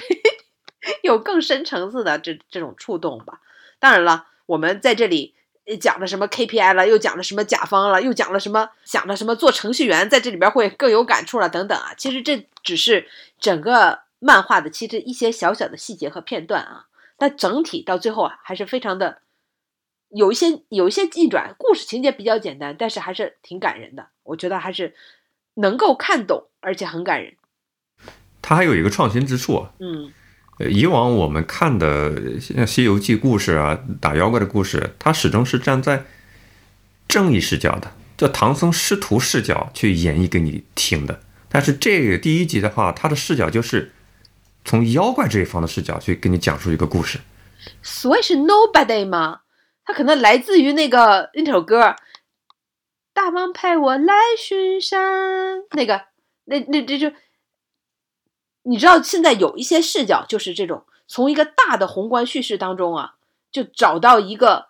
B: 有更深层次的这这种触动吧？当然了，我们在这里呃讲了什么 KPI 了，又讲了什么甲方了，又讲了什么讲了什么做程序员，在这里边会更有感触了等等啊。其实这只是整个漫画的其实一些小小的细节和片段啊，但整体到最后啊，还是非常的有一些有一些逆转，故事情节比较简单，但是还是挺感人的。我觉得还是能够看懂，而且很感人。
A: 它还有一个创新之处啊。
B: 嗯
A: 呃以往我们看的像《西游记》故事啊，打妖怪的故事，它始终是站在正义视角的，就唐僧师徒视角去演绎给你听的。但是这个第一集的话，它的视角就是从妖怪这一方的视角去给你讲述一个故事。
B: 所以是 Nobody 吗？它可能来自于那个那首歌，“大王派我来巡山”，那个那那这就，你知道现在有一些视角就是这种，从一个大的宏观叙事当中啊，就找到一个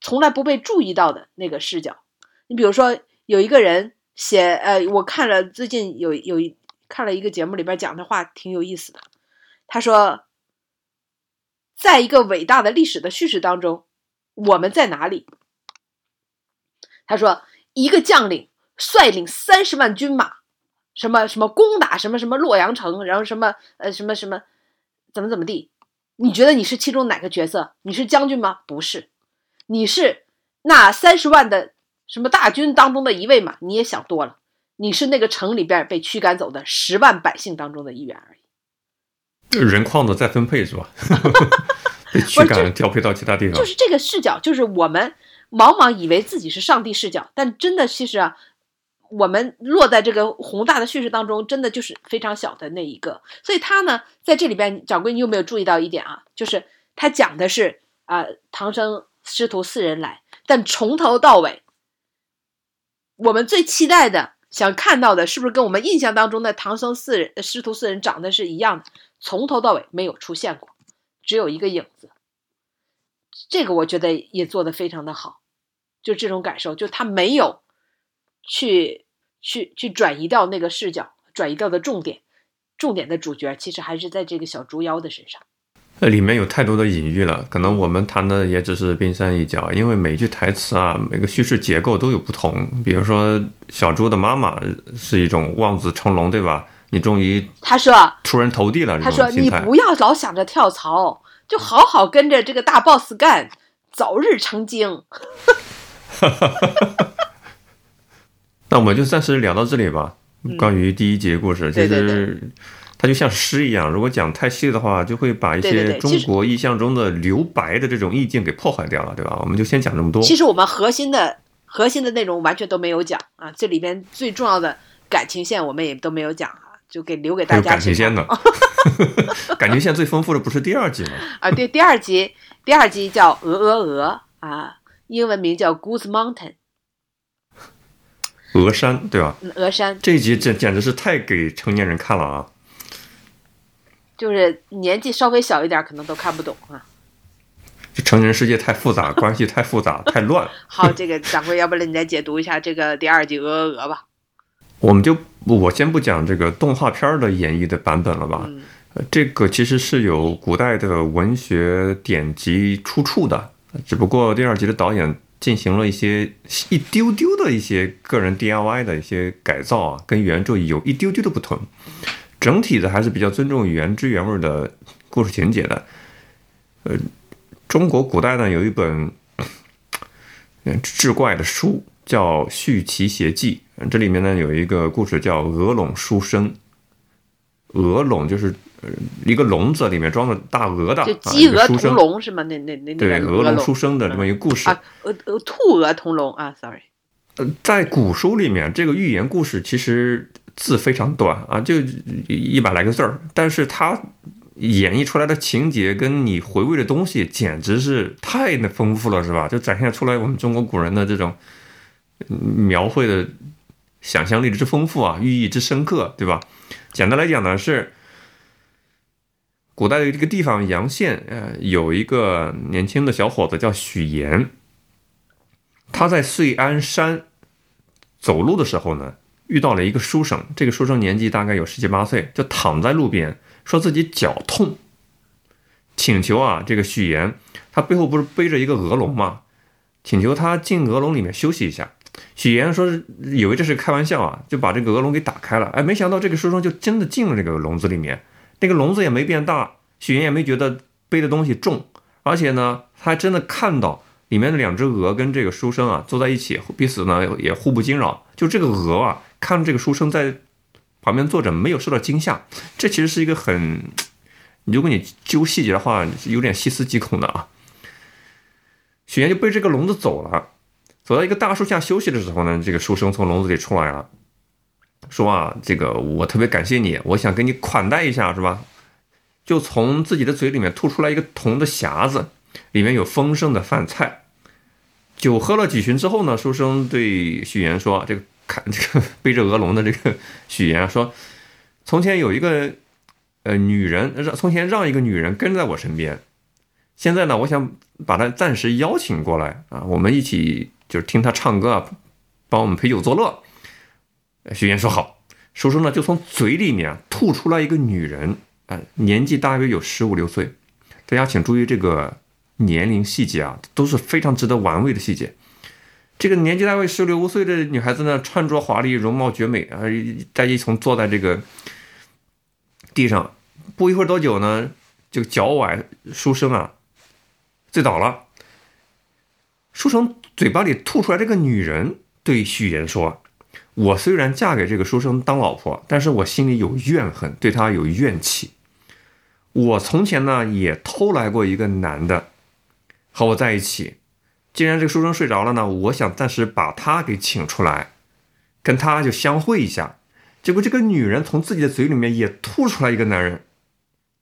B: 从来不被注意到的那个视角。你比如说有一个人写，呃，我看了最近有有一看了一个节目里边讲的话挺有意思的，他说。在一个伟大的历史的叙事当中，我们在哪里？他说，一个将领率领三十万军马，什么什么攻打什么什么洛阳城，然后什么呃什么什么怎么怎么地？你觉得你是其中哪个角色？你是将军吗？不是，你是那三十万的什么大军当中的一位嘛？你也想多了，你是那个城里边被驱赶走的十万百姓当中的一员而已。
A: 人矿的再分配是吧？被驱赶调配到其他地方
B: 就。是这个视角，就是我们往往以为自己是上帝视角，但真的其实啊，我们落在这个宏大的叙事当中，真的就是非常小的那一个。所以他呢，在这里边，掌柜，你有没有注意到一点啊？就是他讲的是啊、唐僧师徒四人来，但从头到尾，我们最期待的、想看到的，是不是跟我们印象当中的唐僧四人、师徒四人长得是一样的？从头到尾没有出现过，只有一个影子。这个我觉得也做得非常的好，就这种感受，就他没有去去去转移到那个视角，转移到的重点，重点的主角其实还是在这个小猪妖的身上。
A: 那里面有太多的隐喻了，可能我们谈的也只是冰山一角，因为每句台词啊，每个叙事结构都有不同。比如说，小猪的妈妈是一种望子成龙，对吧？你终于
B: 他说
A: 出人头地了，
B: 他说你。不要老想着跳槽，就好好跟着这个大 boss 干，早日成精。
A: 那我们就暂时聊到这里吧。关于第一节故事，其
B: 嗯对对
A: 实它就像诗一样，如果讲太细的话，就会把一些中国意象中的留白的这种意境给破坏掉了，对吧？我们就先讲这么多。
B: 其实我们核心的核心的内容完全都没有讲啊，这里边最重要的感情线我们也都没有讲啊，就给留给大家
A: 感情线呢，感情线最丰富的不是第二集吗？
B: 啊。对，第二集第二集叫鹅鹅鹅啊，英文名叫 Goose Mountain，
A: 峨山，对吧？
B: 嗯鹅山，
A: 这一集简简直是太给成年人看了啊！
B: 就是年纪稍微小一点可能都看不懂啊。
A: 这成人世界太复杂，关系太复杂，太乱。
B: 好，这个掌柜，要不然你再解读一下这个第二集鹅鹅鹅吧。
A: 我们就我先不讲这个动画片的演绎的版本了吧。这个其实是有古代的文学典籍出处的，只不过第二集的导演进行了一些一丢丢的一些个人 DIY 的一些改造啊，跟原著有一丢丢的不同。整体的还是比较尊重原汁原味的故事情节的。呃，中国古代呢有一本志怪的书叫《续奇邪记》，这里面呢有一个故事叫鹅笼书生。鹅笼就是一个笼子里面装着大鹅的，
B: 就
A: 啊
B: 鸡鹅同笼是吗？那那那那
A: 对鹅笼
B: 出
A: 生的这么一个故事。
B: 啊，呃呃兔鹅同笼啊，sorry，
A: 呃，在古书里面，这个寓言故事其实字非常短啊，就一百来个字儿，但是它演绎出来的情节跟你回味的东西，简直是太那丰富了，是吧？就展现出来我们中国古人的这种嗯描绘的想象力之丰富啊，寓意之深刻，对吧？简单来讲呢，是古代的这个地方阳县，呃，有一个年轻的小伙子叫许岩，他在遂安山走路的时候呢，遇到了一个书生。这个书生年纪大概有十七八岁，就躺在路边，说自己脚痛，请求啊，这个许岩，他背后不是背着一个鹅笼吗？请求他进鹅笼里面休息一下。许岩说以为这是开玩笑啊，就把这个鹅笼给打开了。哎，没想到这个书生就真的进了这个笼子里面，那个笼子也没变大，许岩也没觉得背的东西重，而且呢，他还真的看到里面的两只鹅跟这个书生啊坐在一起，彼此呢也互不惊扰。就这个鹅啊，看这个书生在旁边坐着，没有受到惊吓，这其实是一个很，如果你揪细节的话，有点细思极恐的啊。许岩就背这个笼子走了，走到一个大树下休息的时候呢，这个书生从笼子里出来了，说啊，这个我特别感谢你，我想给你款待一下，是吧？就从自己的嘴里面吐出来一个铜的匣子，里面有丰盛的饭菜。酒喝了几巡之后呢，书生对许岩说：“这个看这个背着鹅笼的这个许岩，说，从前有一个呃女人，让从前让一个女人跟在我身边，现在呢，我想把她暂时邀请过来啊，我们一起就是听她唱歌啊，帮我们陪酒作乐。”许岩说好，书生呢就从嘴里面吐出来一个女人，啊、年纪大约有十五六岁。大家请注意这个年龄细节啊，都是非常值得玩味的细节。这个年纪大约十六岁的女孩子呢，穿着华丽，容貌绝美啊，在一从坐在这个地上，不一会儿多久呢，这个脚崴书生啊醉倒了。书生嘴巴里吐出来这个女人对许岩说：“我虽然嫁给这个书生当老婆，但是我心里有怨恨，对他有怨气。我从前呢也偷来过一个男的，和我在一起。既然这个书生睡着了呢，我想暂时把他给请出来，跟他就相会一下。结果这个女人从自己的嘴里面也吐出来一个男人，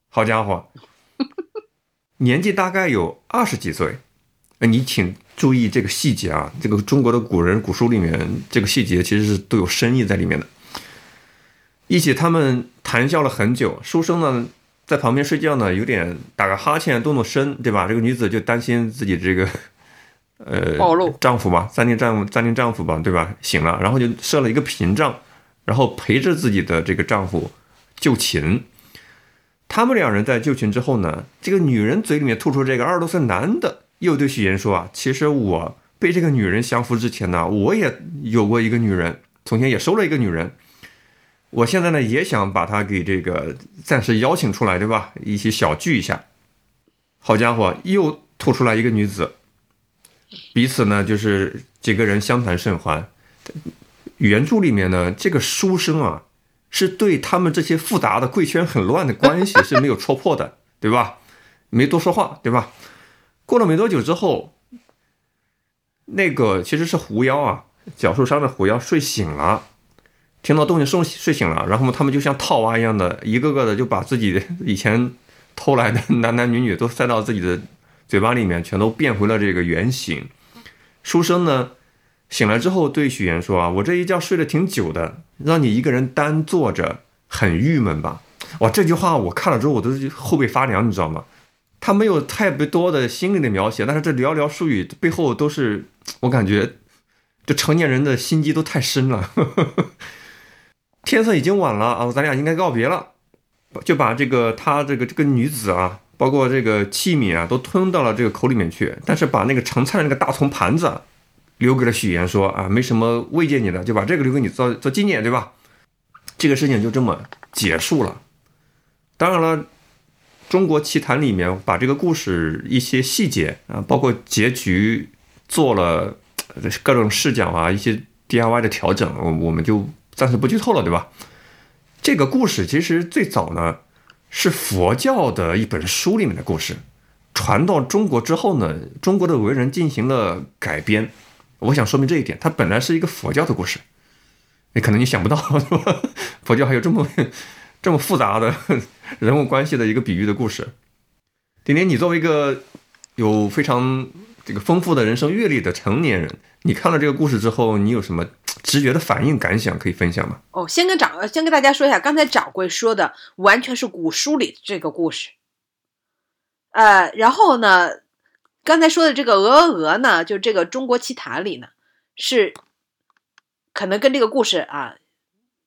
A: 好家伙，年纪大概有二十几岁。你请注意这个细节啊，这个中国的古人古书里面这个细节其实是都有深意在里面的。一起他们谈笑了很久，书生呢在旁边睡觉呢，有点打个哈欠，动动身，对吧？这个女子就担心自己这个呃
B: 暴露
A: 丈夫吧，暂定丈夫暂定丈夫吧，对吧？醒了，然后就设了一个屏障，然后陪着自己的这个丈夫就寝。他们两人在就寝之后呢，这个女人嘴里面吐出这个二十多岁男的，又对许岩说啊，其实我被这个女人降服之前呢，我也有过一个女人，从前也收了一个女人。我现在呢也想把她给这个暂时邀请出来，对吧？一起小聚一下。好家伙，又吐出来一个女子，彼此呢就是几个人相谈甚欢。原著里面呢，这个书生啊，是对他们这些复杂的贵圈很乱的关系是没有戳破的，对吧？没多说话，对吧？过了没多久之后，那个其实是狐妖啊，脚受伤的狐妖睡醒了，听到动静睡睡醒了，然后他们就像套娃一样的，一个个的就把自己以前偷来的男男女女都塞到自己的嘴巴里面，全都变回了这个原形。书生呢，醒来之后对许岩说：“啊，我这一觉睡得挺久的，让你一个人单坐着，很郁闷吧？”哇，这句话我看了之后，我都后背发凉，你知道吗？他没有太多的心理的描写，但是这寥寥数语背后都是我感觉，这成年人的心机都太深了。天色已经晚了啊，咱俩应该告别了，就把这个他这个这个女子啊，包括这个器皿啊，都吞到了这个口里面去，但是把那个盛菜的那个大葱盘子留给了许岩，说啊，没什么慰藉你的，就把这个留给你做做纪念，对吧？这个事情就这么结束了。当然了。中国奇谭里面把这个故事一些细节啊，包括结局做了各种视角啊，一些 DIY 的调整，我我们就暂时不剧透了，对吧？这个故事其实最早呢是佛教的一本书里面的故事，传到中国之后呢，中国的文人进行了改编。我想说明这一点，它本来是一个佛教的故事，你可能你想不到，佛教还有这么这么复杂的 人物关系的一个比喻的故事。点点，你作为一个有非常这个丰富的人生阅历的成年人，你看了这个故事之后，你有什么直觉的反应感想可以分享吗？
B: 哦，先跟掌先跟大家说一下，刚才掌柜说的完全是古书里这个故事。呃，然后呢，刚才说的这个鹅鹅鹅呢，就这个中国奇谭里呢，是可能跟这个故事啊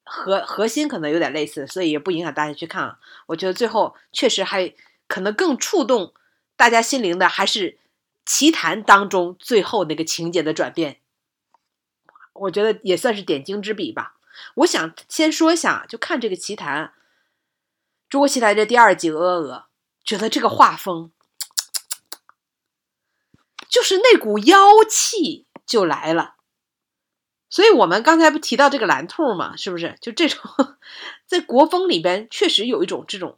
B: 核核心可能有点类似，所以也不影响大家去看啊。我觉得最后确实还可能更触动大家心灵的，还是奇谭当中最后那个情节的转变。我觉得也算是点睛之笔吧。我想先说一下，就看这个奇谭，《中国奇谭》这第二季《鹅鹅鹅》，觉得这个画风，就是那股妖气就来了。所以我们刚才不提到这个蓝兔嘛，是不是？就这种在国风里边，确实有一种这种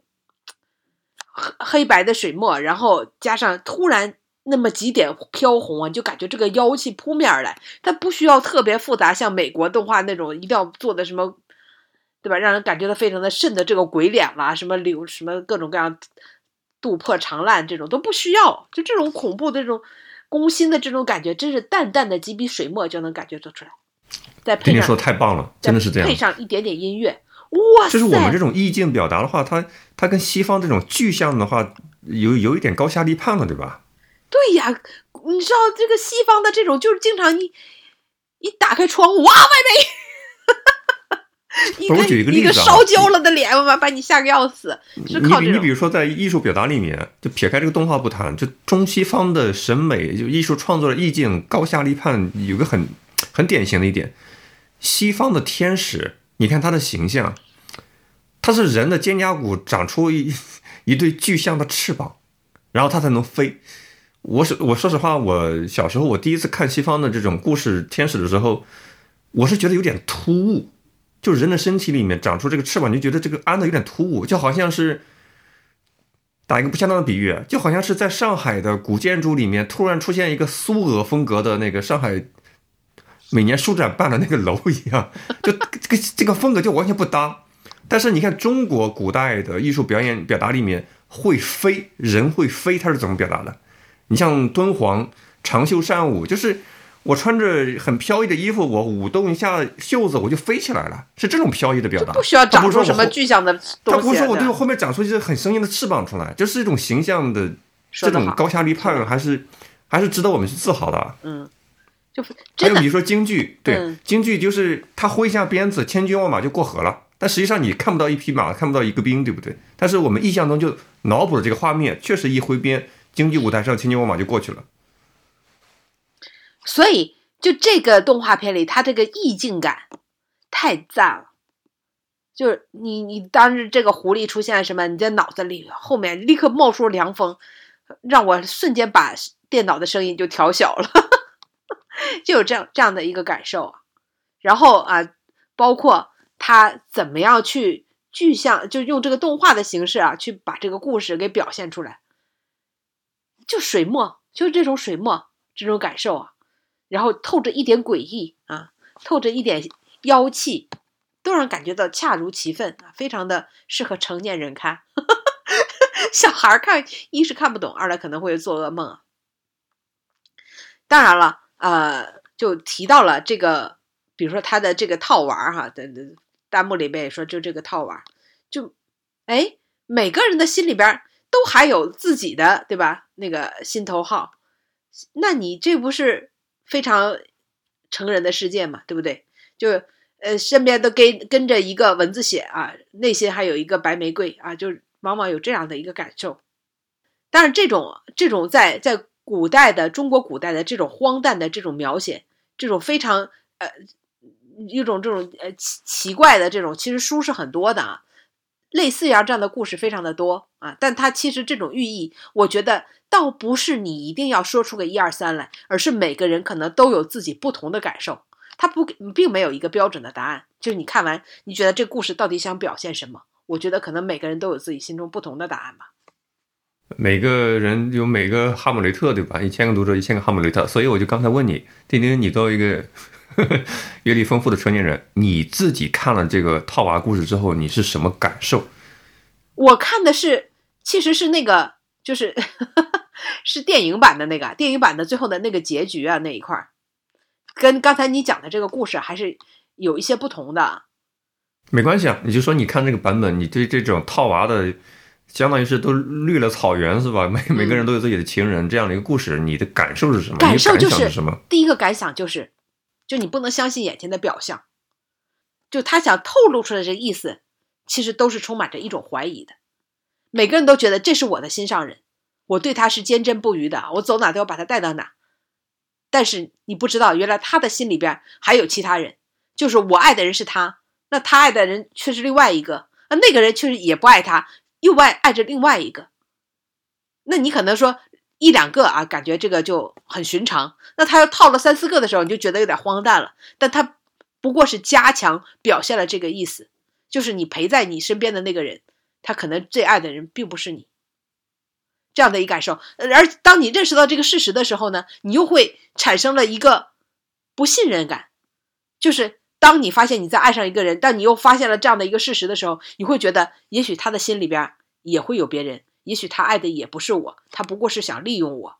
B: 黑黑白的水墨，然后加上突然。那么几点飘红啊，就感觉这个妖气扑面而来。它不需要特别复杂，像美国动画那种一定要做的什么，对吧？让人感觉到非常的瘆的这个鬼脸啦，什么流什么各种各样肚破肠烂这种都不需要。就这种恐怖的这种攻心的这种感觉，真是淡淡的几笔水墨就能感觉得出来。再配上
A: 说太棒了，真的是这样。
B: 配上一点点音乐，哇！
A: 就是我们这种意境表达的话，它它跟西方这种具象的话有有一点高下立判了，对吧？
B: 对呀，你知道这个西方的这种，就是经常一一打开窗户，哇，外面一
A: 个
B: 一个烧焦了的脸，我把你吓个要死。是靠
A: 你你比如说在艺术表达里面，就撇开这个动画不谈，就中西方的审美，就艺术创作的意境高下立判，有个很很典型的一点，西方的天使，你看他的形象，他是人的肩胛骨长出一一对巨象的翅膀，然后他才能飞。我是我说实话，我小时候我第一次看西方的这种故事天使的时候，我是觉得有点突兀，就人的身体里面长出这个翅膀，就觉得这个安的有点突兀，就好像是打一个不恰当的比喻，就好像是在上海的古建筑里面突然出现一个苏俄风格的那个上海每年书展办的那个楼一样，就这个这个风格就完全不搭。但是你看中国古代的艺术表演表达里面会飞，人会飞，它是怎么表达的？你像敦煌长袖善舞，就是我穿着很飘逸的衣服，我舞动一下袖子，我就飞起来了，是这种飘逸的表达。
B: 不需要长出什么具象的东
A: 西。他不是说我对我后面长出一只很生硬的翅膀出来，就是一种形象的这种高下立判，还是还是值得我们去自豪的。
B: 嗯，就
A: 还有你说京剧，对，京剧就是他挥一下鞭子，千军万马就过河了，但实际上你看不到一匹马，看不到一个兵，对不对？但是我们印象中就脑补的这个画面，确实一挥鞭。京剧舞台上，千军万马就过去了。
B: 所以，就这个动画片里，它这个意境感太赞了。就是你，你当时这个狐狸出现什么，你在脑子里后面立刻冒出凉风，让我瞬间把电脑的声音就调小了，就有这样这样的一个感受啊。然后啊，包括他怎么样去具象，就用这个动画的形式啊，去把这个故事给表现出来。就水墨，就是这种水墨这种感受啊，然后透着一点诡异啊，透着一点妖气，都让人感觉到恰如其分啊，非常的适合成年人看。小孩看，一是看不懂，二来可能会做噩梦啊。当然了，呃，就提到了这个，比如说他的这个套娃哈，等等弹幕里边也说，就这个套娃，就哎，每个人的心里边。都还有自己的对吧？那个心头好，那你这不是非常成人的世界嘛？对不对？就呃，身边都跟跟着一个蚊子血啊，内心还有一个白玫瑰啊，就往往有这样的一个感受。但是这种这种在在古代的中国古代的这种荒诞的这种描写，这种非常呃一种这种呃奇奇怪的这种，其实书是很多的啊。类似呀这样的故事非常的多啊，但它其实这种寓意，我觉得倒不是你一定要说出个一二三来，而是每个人可能都有自己不同的感受，它不并没有一个标准的答案。就是你看完，你觉得这故事到底想表现什么？我觉得可能每个人都有自己心中不同的答案吧。
A: 每个人有每个哈姆雷特，对吧？一千个读者，一千个哈姆雷特。所以我就刚才问你，丁丁，你作为一个 阅历丰富的成年人，你自己看了这个套娃故事之后，你是什么感受？
B: 我看的是，其实是那个，就是 是电影版的那个电影版的最后的那个结局啊，那一块儿，跟刚才你讲的这个故事还是有一些不同的。
A: 没关系啊，你就说你看这个版本，你对这种套娃的。相当于是都绿了草原是吧？每每个人都有自己的情人，这样的一个故事，你的感受是什么？
B: 感受就是
A: 什么？
B: 第一个感想就是，就你不能相信眼前的表象，就他想透露出来这个意思，其实都是充满着一种怀疑的。每个人都觉得这是我的心上人，我对他是坚贞不渝的，我走哪都要把他带到哪。但是你不知道，原来他的心里边还有其他人，就是我爱的人是他，那他爱的人却是另外一个，那那个人确实也不爱他。又爱爱着另外一个，那你可能说一两个啊，感觉这个就很寻常。那他要套了三四个的时候，你就觉得有点荒诞了。但他不过是加强表现了这个意思，就是你陪在你身边的那个人，他可能最爱的人并不是你，这样的一感受。而当你认识到这个事实的时候呢，你又会产生了一个不信任感，就是。当你发现你在爱上一个人，但你又发现了这样的一个事实的时候，你会觉得，也许他的心里边也会有别人，也许他爱的也不是我，他不过是想利用我。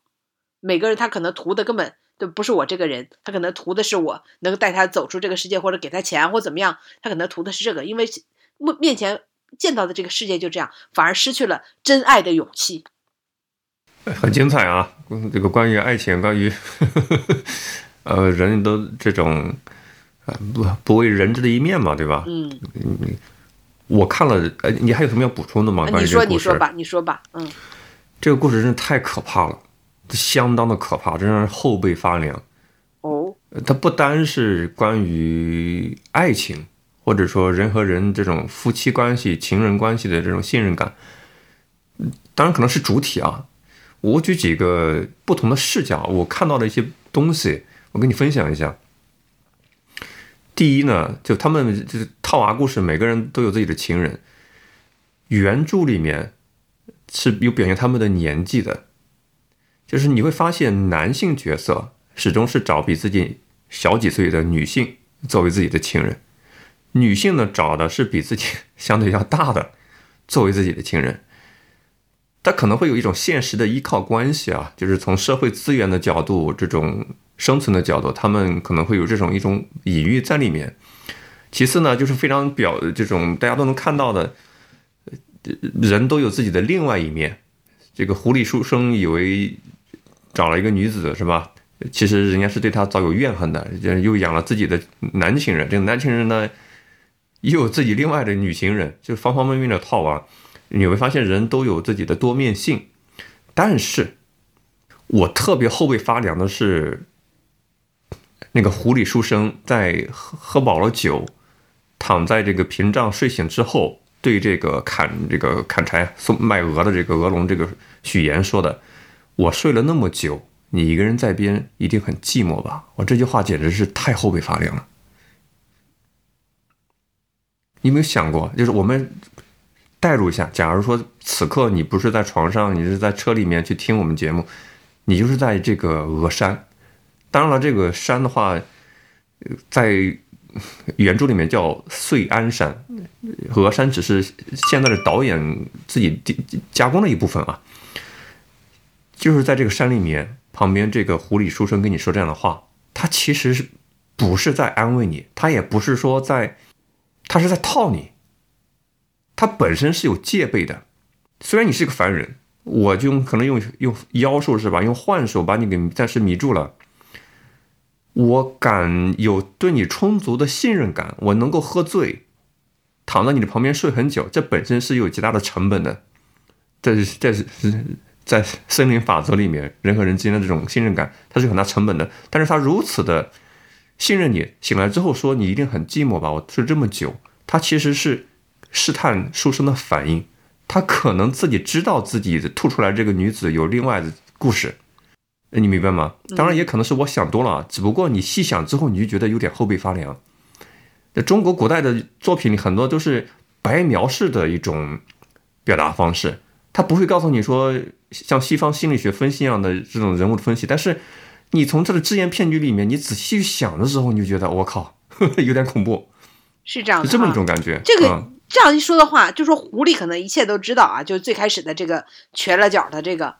B: 每个人他可能图的根本都不是我这个人，他可能图的是我能带他走出这个世界，或者给他钱或怎么样，他可能图的是这个，因为面面前见到的这个世界就这样，反而失去了真爱的勇气。
A: 很精彩啊，这个关于爱情，关于 呃人都这种。不不为人知的一面嘛，对吧？
B: 嗯，
A: 我看了，呃，你还有什么要补充的吗？
B: 关于你说，你说吧，你说吧。嗯，
A: 这个故事真的太可怕了，相当的可怕，真让人后背发凉。
B: 哦，
A: 它不单是关于爱情，或者说人和人这种夫妻关系、情人关系的这种信任感，当然可能是主体啊。我举几个不同的视角，我看到的一些东西，我跟你分享一下。第一呢，就他们就是套娃故事，每个人都有自己的情人。原著里面是有表现他们的年纪的，就是你会发现男性角色始终是找比自己小几岁的女性作为自己的情人，女性呢找的是比自己相对要大的作为自己的情人。他可能会有一种现实的依靠关系啊，就是从社会资源的角度这种。生存的角度，他们可能会有这种一种隐喻在里面。其次呢，就是非常表这种大家都能看到的，人都有自己的另外一面。这个狐狸书生以为找了一个女子是吧？其实人家是对他早有怨恨的，又养了自己的男情人。这个男情人呢，又有自己另外的女情人，就方方面面的套娃。你会发现人都有自己的多面性。但是我特别后背发凉的是。那个狐狸书生在喝喝饱了酒，躺在这个屏障睡醒之后，对这个砍这个砍柴送卖鹅的这个鹅龙这个许岩说的：“我睡了那么久，你一个人在边一定很寂寞吧？”我这句话简直是太后背发凉了。你有没有想过，就是我们代入一下，假如说此刻你不是在床上，你是在车里面去听我们节目，你就是在这个鹅山。当然了，这个山的话，在原著里面叫遂安山，峨山只是现在的导演自己加工的一部分啊。就是在这个山里面，旁边这个狐狸书生跟你说这样的话，他其实是不是在安慰你？他也不是说在，他是在套你。他本身是有戒备的，虽然你是个凡人，我就可能用用妖术是吧？用幻术把你给暂时迷住了。我敢有对你充足的信任感，我能够喝醉，躺在你的旁边睡很久，这本身是有极大的成本的。这是这是在森林法则里面，人和人之间的这种信任感，它是有很大成本的。但是他如此的信任你，醒来之后说你一定很寂寞吧？我睡这么久，他其实是试探书生的反应，他可能自己知道自己吐出来这个女子有另外的故事，你明白吗？当然也可能是我想多了啊，只不过你细想之后，你就觉得有点后背发凉。在中国古代的作品里，很多都是白描式的一种表达方式，他不会告诉你说像西方心理学分析一样的这种人物的分析，但是你从这个只言片语里面，你仔细去想的时候，你就觉得我靠，有点恐怖，
B: 是这样的，
A: 是这么一种感觉。
B: 这个、
A: 嗯
B: 这样一说的话，就说狐狸可能一切都知道啊，就是最开始的这个瘸了脚的这个，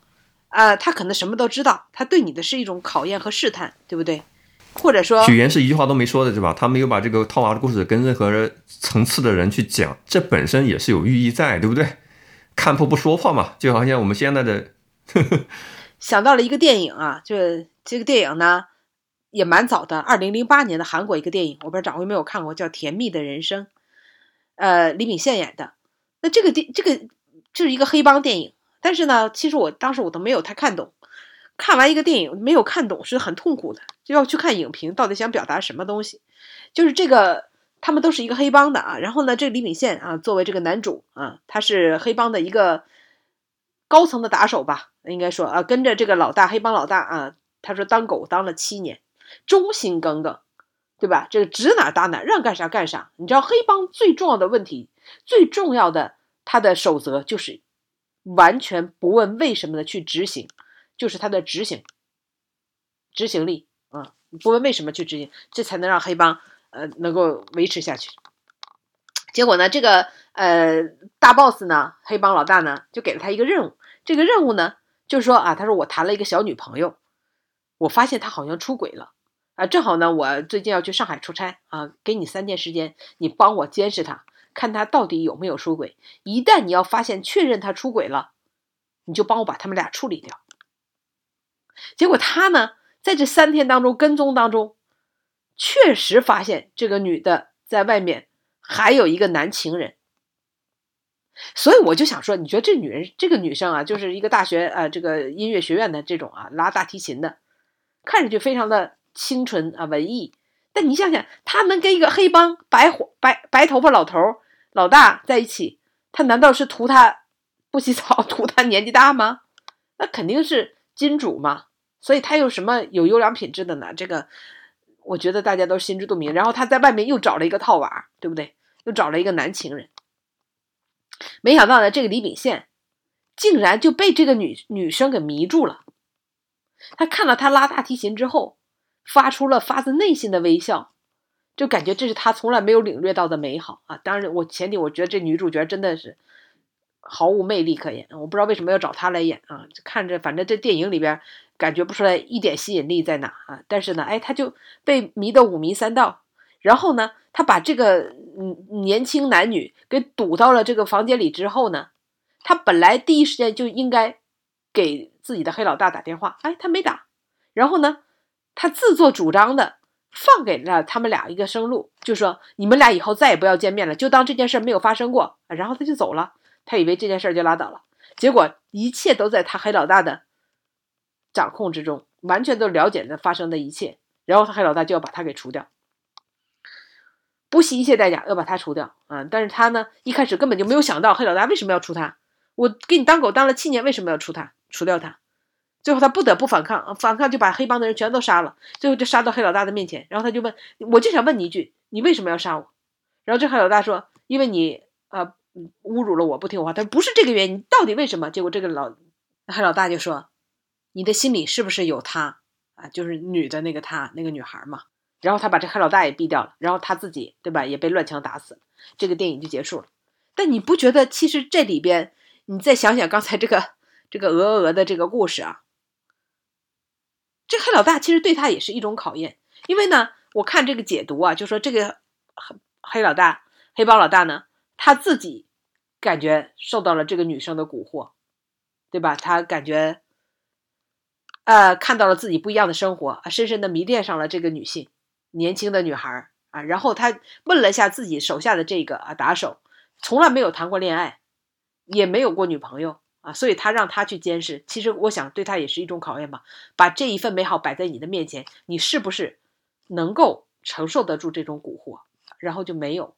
B: 呃，他可能什么都知道，他对你的是一种考验和试探，对不对？或者说，
A: 许愿是一句话都没说的，对吧？他没有把这个套娃的故事跟任何层次的人去讲，这本身也是有寓意在，对不对？看破不说破嘛，就好像我们现在的
B: 想到了一个电影啊，就是这个电影呢也蛮早的，二零零八年的韩国一个电影，我不知道掌柜有没有看过，叫《甜蜜的人生》，呃，李秉宪演的。那这个电这个就是一个黑帮电影，但是呢，其实我当时我都没有太看懂。看完一个电影没有看懂是很痛苦的，就要去看影评，到底想表达什么东西。就是这个他们都是一个黑帮的啊，然后呢，这个李秉宪啊作为这个男主啊，他是黑帮的一个高层的打手吧，应该说啊，跟着这个老大黑帮老大啊，他说当狗当了七年，忠心耿耿，对吧？这个指哪打哪，让干啥干啥。你知道黑帮最重要的问题，最重要的他的守则就是完全不问为什么的去执行，就是他的执行执行力啊，不问为什么去执行，这才能让黑帮呃能够维持下去。结果呢，这个呃大 boss 呢，黑帮老大呢，就给了他一个任务。这个任务呢，就是说啊，他说我谈了一个小女朋友，我发现他好像出轨了啊，正好呢，我最近要去上海出差啊，给你三天时间，你帮我监视他，看他到底有没有出轨。一旦你要发现确认他出轨了，你就帮我把他们俩处理掉。结果他呢，在这三天当中跟踪当中，确实发现这个女的在外面还有一个男情人。所以我就想说，你觉得这女人，这个女生啊，就是一个大学呃，这个音乐学院的这种啊，拉大提琴的，看上去非常的清纯啊，文艺。但你想想，他能跟一个黑帮白胡白白头发老头老大在一起，他难道是图他不洗澡，图他年纪大吗？那肯定是金主嘛。所以他有什么有优良品质的呢？这个我觉得大家都心知肚明。然后他在外面又找了一个套娃，对不对？又找了一个男情人。没想到呢，这个李秉宪竟然就被这个女女生给迷住了。他看到她拉大提琴之后，发出了发自内心的微笑，就感觉这是他从来没有领略到的美好啊！当然，我前提我觉得这女主角真的是毫无魅力可言，我不知道为什么要找她来演啊！看着反正这电影里边感觉不出来一点吸引力在哪啊！但是呢，哎，他就被迷得五迷三道。然后呢，他把这个嗯年轻男女给堵到了这个房间里之后呢，他本来第一时间就应该给自己的黑老大打电话，哎，他没打。然后呢，他自作主张的放给了他们俩一个生路，就说你们俩以后再也不要见面了，就当这件事没有发生过。然后他就走了，他以为这件事就拉倒了，结果一切都在他黑老大的掌控之中，完全都了解了发生的一切。然后他黑老大就要把他给除掉。不惜一切代价要把他除掉啊！但是他呢，一开始根本就没有想到黑老大为什么要除他。我给你当狗当了七年，为什么要除他？除掉他，最后他不得不反抗，反抗就把黑帮的人全都杀了。最后就杀到黑老大的面前，然后他就问：“我就想问你一句，你为什么要杀我？”然后这黑老大说：“因为你呃侮辱了我，不听我话。”他说：“不是这个原因，到底为什么？”结果这个老黑老大就说：“你的心里是不是有他啊？就是女的那个他那个女孩嘛。”然后他把这黑老大也毙掉了，然后他自己对吧也被乱枪打死，这个电影就结束了。但你不觉得其实这里边，你再想想刚才这个这个鹅鹅鹅的这个故事啊，这黑老大其实对他也是一种考验，因为呢，我看这个解读啊，就说这个黑老大黑帮老大呢，他自己感觉受到了这个女生的蛊惑，对吧？他感觉呃看到了自己不一样的生活，深深的迷恋上了这个女性。年轻的女孩啊，然后他问了一下自己手下的这个啊打手，从来没有谈过恋爱，也没有过女朋友啊，所以他让他去监视。其实我想对他也是一种考验吧，把这一份美好摆在你的面前，你是不是能够承受得住这种蛊惑？然后就没有，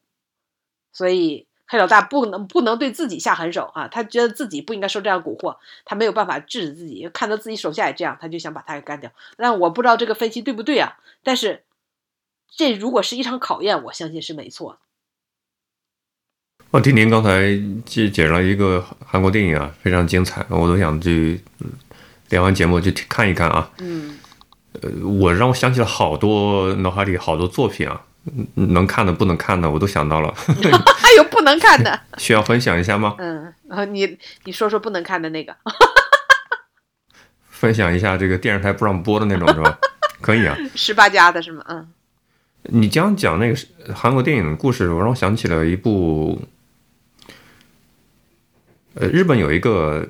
B: 所以黑老大不能不能对自己下狠手啊，他觉得自己不应该受这样蛊惑，他没有办法制止自己，看到自己手下也这样，他就想把他给干掉。但我不知道这个分析对不对啊，但是这如果是一场考验，我相信是没错。
A: 我听您刚才介讲了一个韩国电影啊，非常精彩，我都想去连完节目去看一看啊。
B: 嗯，
A: 呃，我让我想起了好多脑海里好多作品啊，嗯能看的不能看的我都想到了，
B: 还有不能看的，
A: 需要分享一下吗？
B: 嗯，然后你你说说不能看的那个，
A: 分享一下这个电视台不让播的那种是吧？可以啊。
B: 十八家的是吗？嗯
A: 你刚讲那个韩国电影的故事，我让我想起了一部，呃，日本有一个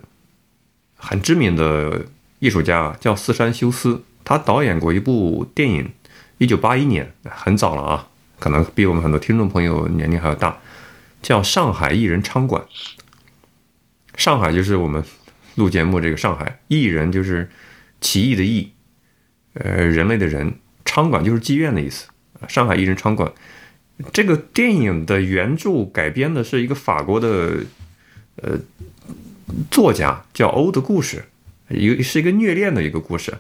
A: 很知名的艺术家叫四山修斯，他导演过一部电影，一九八一年，很早了啊，可能比我们很多听众朋友年龄还要大，叫《上海艺人娼馆》。上海就是我们录节目这个上海，艺人就是奇异的异，呃，人类的人，娼馆就是妓院的意思。上海艺人娼馆，这个电影的原著改编的是一个法国的呃作家叫欧的故事，一个是一个虐恋的一个故事。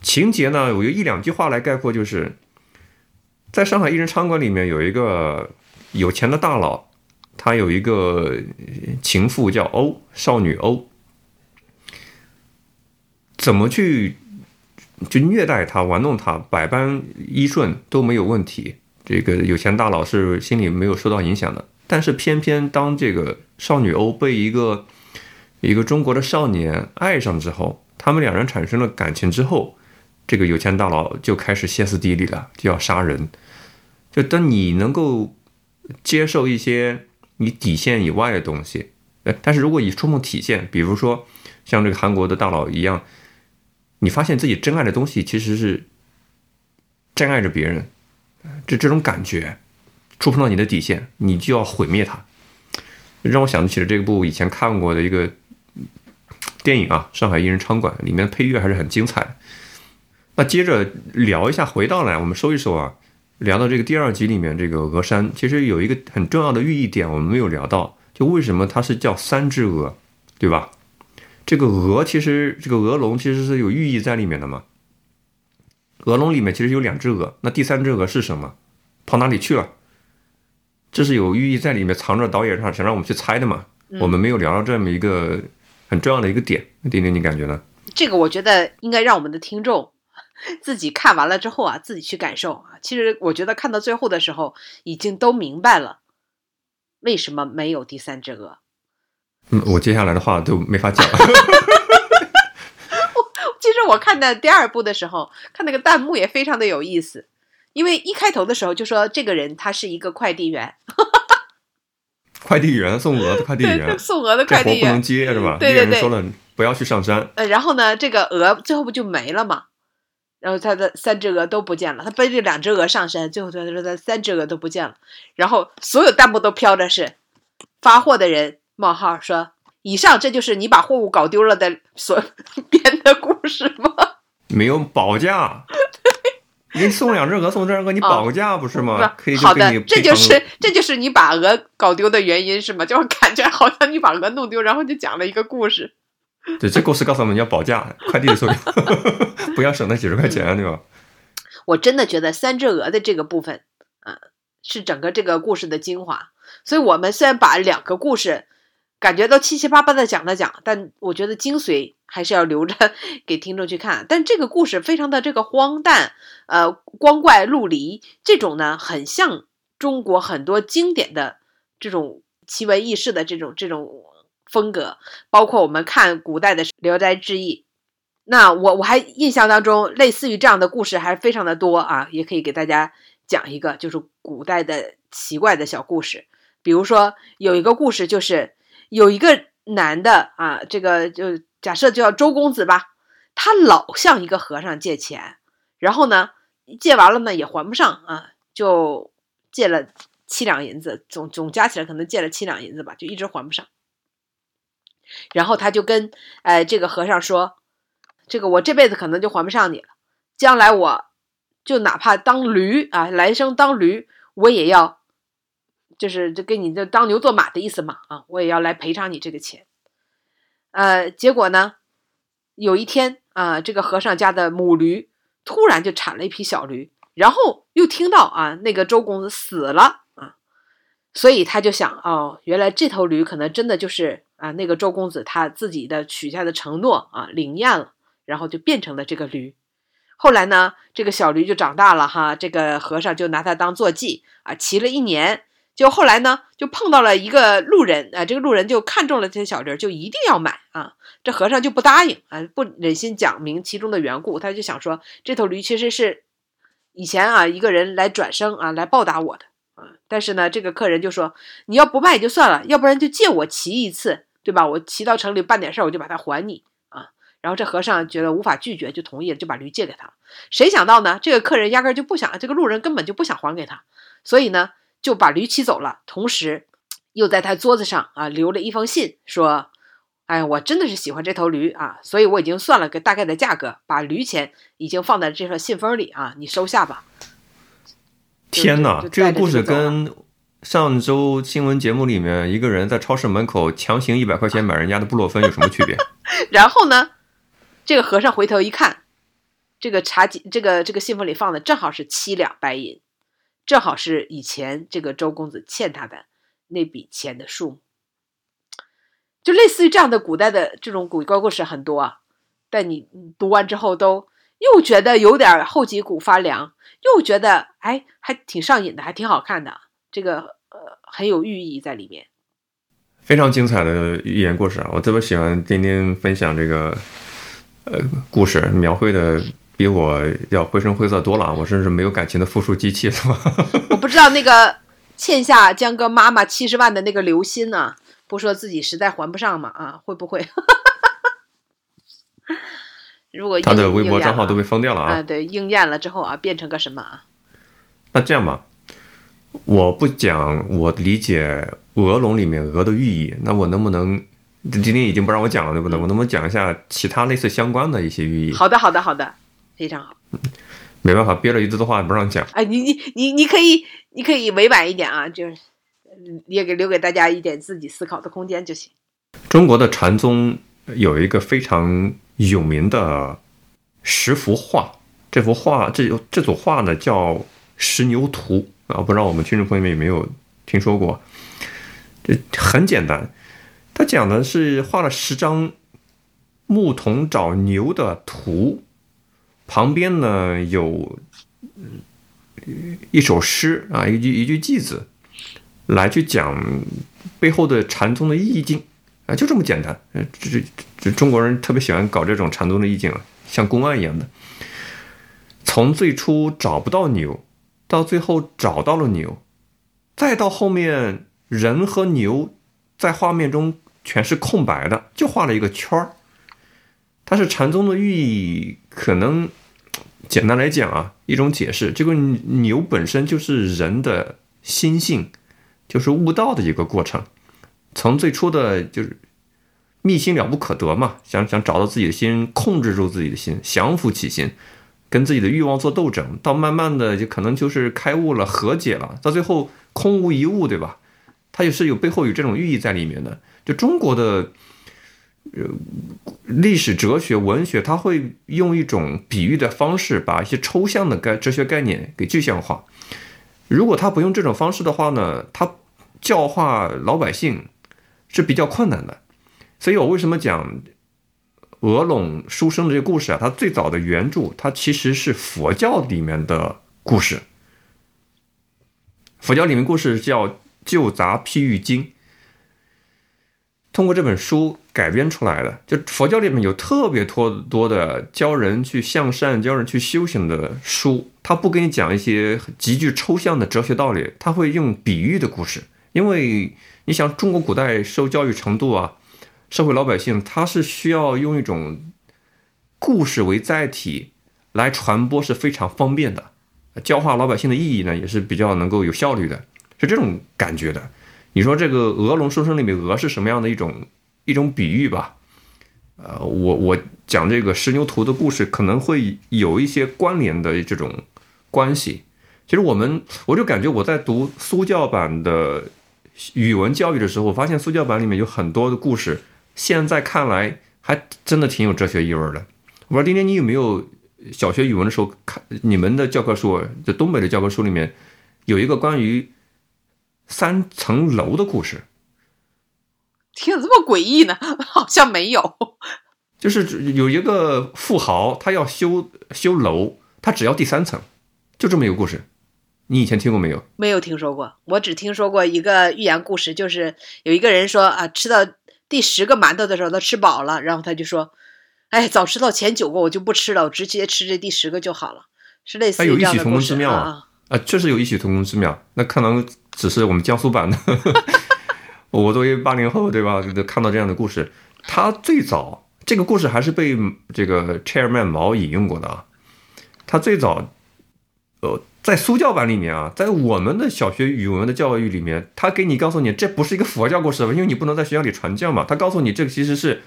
A: 情节呢，我用一两句话来概括，就是在上海艺人餐馆里面有一个有钱的大佬，他有一个情妇叫欧，少女欧，怎么去？就虐待他、玩弄他，百般依顺都没有问题。这个有钱大佬是心里没有受到影响的，但是偏偏当这个少女欧被一个一个中国的少年爱上之后，他们两人产生了感情之后，这个有钱大佬就开始歇斯底里了，就要杀人。就当你能够接受一些你底线以外的东西，呃，但是如果你触碰底线，比如说像这个韩国的大佬一样。你发现自己真爱的东西其实是真爱着别人，这这种感觉触碰到你的底线，你就要毁灭它。让我想起了这部以前看过的一个电影啊，《上海艺人娼馆》里面的配乐还是很精彩的。那接着聊一下，回到来我们收一收啊，聊到这个第二集里面这个鹅山，其实有一个很重要的寓意点我们没有聊到，就为什么它是叫三只鹅，对吧？这个鹅其实，这个鹅笼其实是有寓意在里面的嘛。鹅笼里面其实有两只鹅，那第三只鹅是什么？跑哪里去了？这是有寓意在里面藏着，导演上想让我们去猜的嘛。我们没有聊到这么一个很重要的一个点，丁丁，你感觉呢？
B: 这个我觉得应该让我们的听众 自己看完了之后啊，自己去感受啊。其实我觉得看到最后的时候，已经都明白了为什么没有第三只鹅。
A: 嗯，我接下来的话都没法讲。
B: 其实我看的第二部的时候，看那个弹幕也非常的有意思，因为一开头的时候就说这个人他是一个快递员，
A: 快递员送鹅的快递员，
B: 送鹅的快递员
A: 不能接是吧？
B: 对对对，
A: 说了不要去上山。
B: 呃，然后呢，这个鹅最后不就没了吗？然后他的三只鹅都不见了，他背着两只鹅上山，最后他说他三只鹅都不见了，然后所有弹幕都飘着是发货的人。冒号说：“以上这就是你把货物搞丢了的所 编的故事吗？
A: 没有保价，你送两只鹅，送这个你保个价不是吗？可以
B: 好的，这就是这就是你把鹅搞丢的原因是吗？就感觉好像你把鹅弄丢，然后就讲了一个故事。
A: 对，这故事告诉我们要保价，快递的时候 不要省那几十块钱，对吧？
B: 我真的觉得三只鹅的这个部分，嗯，是整个这个故事的精华。所以我们虽然把两个故事。感觉都七七八八的讲了讲，但我觉得精髓还是要留着给听众去看。但这个故事非常的这个荒诞，呃，光怪陆离，这种呢很像中国很多经典的这种奇闻异事的这种这种风格，包括我们看古代的《聊斋志异》。那我我还印象当中，类似于这样的故事还非常的多啊，也可以给大家讲一个，就是古代的奇怪的小故事。比如说有一个故事就是。有一个男的啊，这个就假设叫周公子吧，他老向一个和尚借钱，然后呢，借完了呢也还不上啊，就借了七两银子，总总加起来可能借了七两银子吧，就一直还不上。然后他就跟呃这个和尚说：“这个我这辈子可能就还不上你了，将来我就哪怕当驴啊，来生当驴，我也要就是就给你就当牛做马的意思嘛啊，我也要来赔偿你这个钱。呃，结果呢，有一天啊，这个和尚家的母驴突然就产了一匹小驴，然后又听到啊，那个周公子死了啊，所以他就想哦，原来这头驴可能真的就是啊，那个周公子他自己的许下的承诺啊灵验了，然后就变成了这个驴。后来呢，这个小驴就长大了哈，这个和尚就拿它当坐骑啊，骑了一年。就后来呢，就碰到了一个路人啊，这个路人就看中了这些小驴，就一定要买啊。这和尚就不答应啊，不忍心讲明其中的缘故，他就想说，这头驴其实是以前啊一个人来转生啊来报答我的啊。但是呢，这个客人就说，你要不卖也就算了，要不然就借我骑一次，对吧？我骑到城里办点事儿，我就把它还你啊。然后这和尚觉得无法拒绝，就同意了，就把驴借给他。谁想到呢？这个客人压根就不想，这个路人根本就不想还给他，所以呢就把驴骑走了。同时，又在他桌子上啊留了一封信，说：“哎，我真的是喜欢这头驴啊，所以我已经算了个大概的价格，把驴钱已经放在这份信封里啊，你收下吧。”
A: 天
B: 哪，
A: 这个故事跟上周新闻节目里面一个人在超市门口强行一百块钱买人家的布洛芬有什么区别？
B: 然后呢？这个和尚回头一看，这个茶几，这个这个信封里放的正好是七两白银，正好是以前这个周公子欠他的那笔钱的数目。就类似于这样的古代的这种鬼怪故事很多啊，但你读完之后都又觉得有点后脊骨发凉，又觉得哎还挺上瘾的，还挺好看的，这个呃很有寓意在里面。
A: 非常精彩的寓言故事啊，我特别喜欢今天分享这个。呃，故事描绘的比我要绘声绘色多了，我甚至没有感情的复述机器，是吧？
B: 我不知道那个欠下江哥妈妈七十万的那个刘鑫呢，不说自己实在还不上嘛？啊，会不会？如果
A: 他的微博账号都被封掉了啊？
B: 对，应验了之后啊，变成个什么啊？
A: 那这样吧，我不讲我理解鹅笼里面鹅的寓意，那我能不能？今天已经不让我讲了，对不对？我能不能讲一下其他类似相关的一些寓意？
B: 好的，好的，好的，非常好。
A: 没办法，憋了一肚子话不让讲。
B: 哎，你你你你可以你可以委婉一点啊，就是也给留给大家一点自己思考的空间就行。
A: 中国的禅宗有一个非常有名的十幅画，这幅画这这组画呢叫《石牛图》啊，不知道我们听众朋友们有没有听说过？这很简单。他讲的是画了十张牧童找牛的图，旁边呢有一首诗啊，一句一句句子，来去讲背后的禅宗的意境啊，就这么简单。这这这中国人特别喜欢搞这种禅宗的意境啊，像公案一样的。从最初找不到牛，到最后找到了牛，再到后面人和牛在画面中。全是空白的，就画了一个圈儿。它是禅宗的寓意，可能简单来讲啊，一种解释，这个牛本身就是人的心性，就是悟道的一个过程。从最初的就是密心了不可得嘛，想想找到自己的心，控制住自己的心，降服其心，跟自己的欲望做斗争，到慢慢的就可能就是开悟了，和解了，到最后空无一物，对吧？它也是有背后有这种寓意在里面的。就中国的历史、哲学、文学，它会用一种比喻的方式，把一些抽象的概哲学概念给具象化。如果他不用这种方式的话呢，他教化老百姓是比较困难的。所以我为什么讲鹅陇书生的这个故事啊？它最早的原著，它其实是佛教里面的故事。佛教里面故事叫《旧杂譬喻经》。通过这本书改编出来的，就佛教里面有特别多多的教人去向善、教人去修行的书，他不给你讲一些极具抽象的哲学道理，他会用比喻的故事。因为你想，中国古代受教育程度啊，社会老百姓他是需要用一种故事为载体来传播是非常方便的，教化老百姓的意义呢也是比较能够有效率的，是这种感觉的。你说这个鹅龙书生里面鹅是什么样的一种一种比喻吧？呃，我我讲这个石牛图的故事可能会有一些关联的这种关系。其实我们我就感觉我在读苏教版的语文教育的时候，我发现苏教版里面有很多的故事，现在看来还真的挺有哲学意味的。我不知道丁丁你有没有小学语文的时候看你们的教科书，就东北的教科书里面有一个关于三层楼的故事，
B: 听着这么诡异呢？好像没有。
A: 就是有一个富豪，他要修修楼，他只要第三层，就这么一个故事。你以前听过没有？
B: 没有听说过，我只听说过一个寓言故事，就是有一个人说啊，吃到第十个馒头的时候，他吃饱了，然后他就说，哎，早知道前九个我就不吃了，我直接吃这第十个就好了，是类似于这样的故事啊。
A: 啊，确实有异曲同工之妙。那可能只是我们江苏版的。我作为八零后，对吧？看到这样的故事，他最早这个故事还是被这个 Chairman 毛引用过的啊。他最早，呃，在苏教版里面啊，在我们的小学语文的教育里面，他给你告诉你，这不是一个佛教故事，因为你不能在学校里传教嘛。他告诉你，这个其实是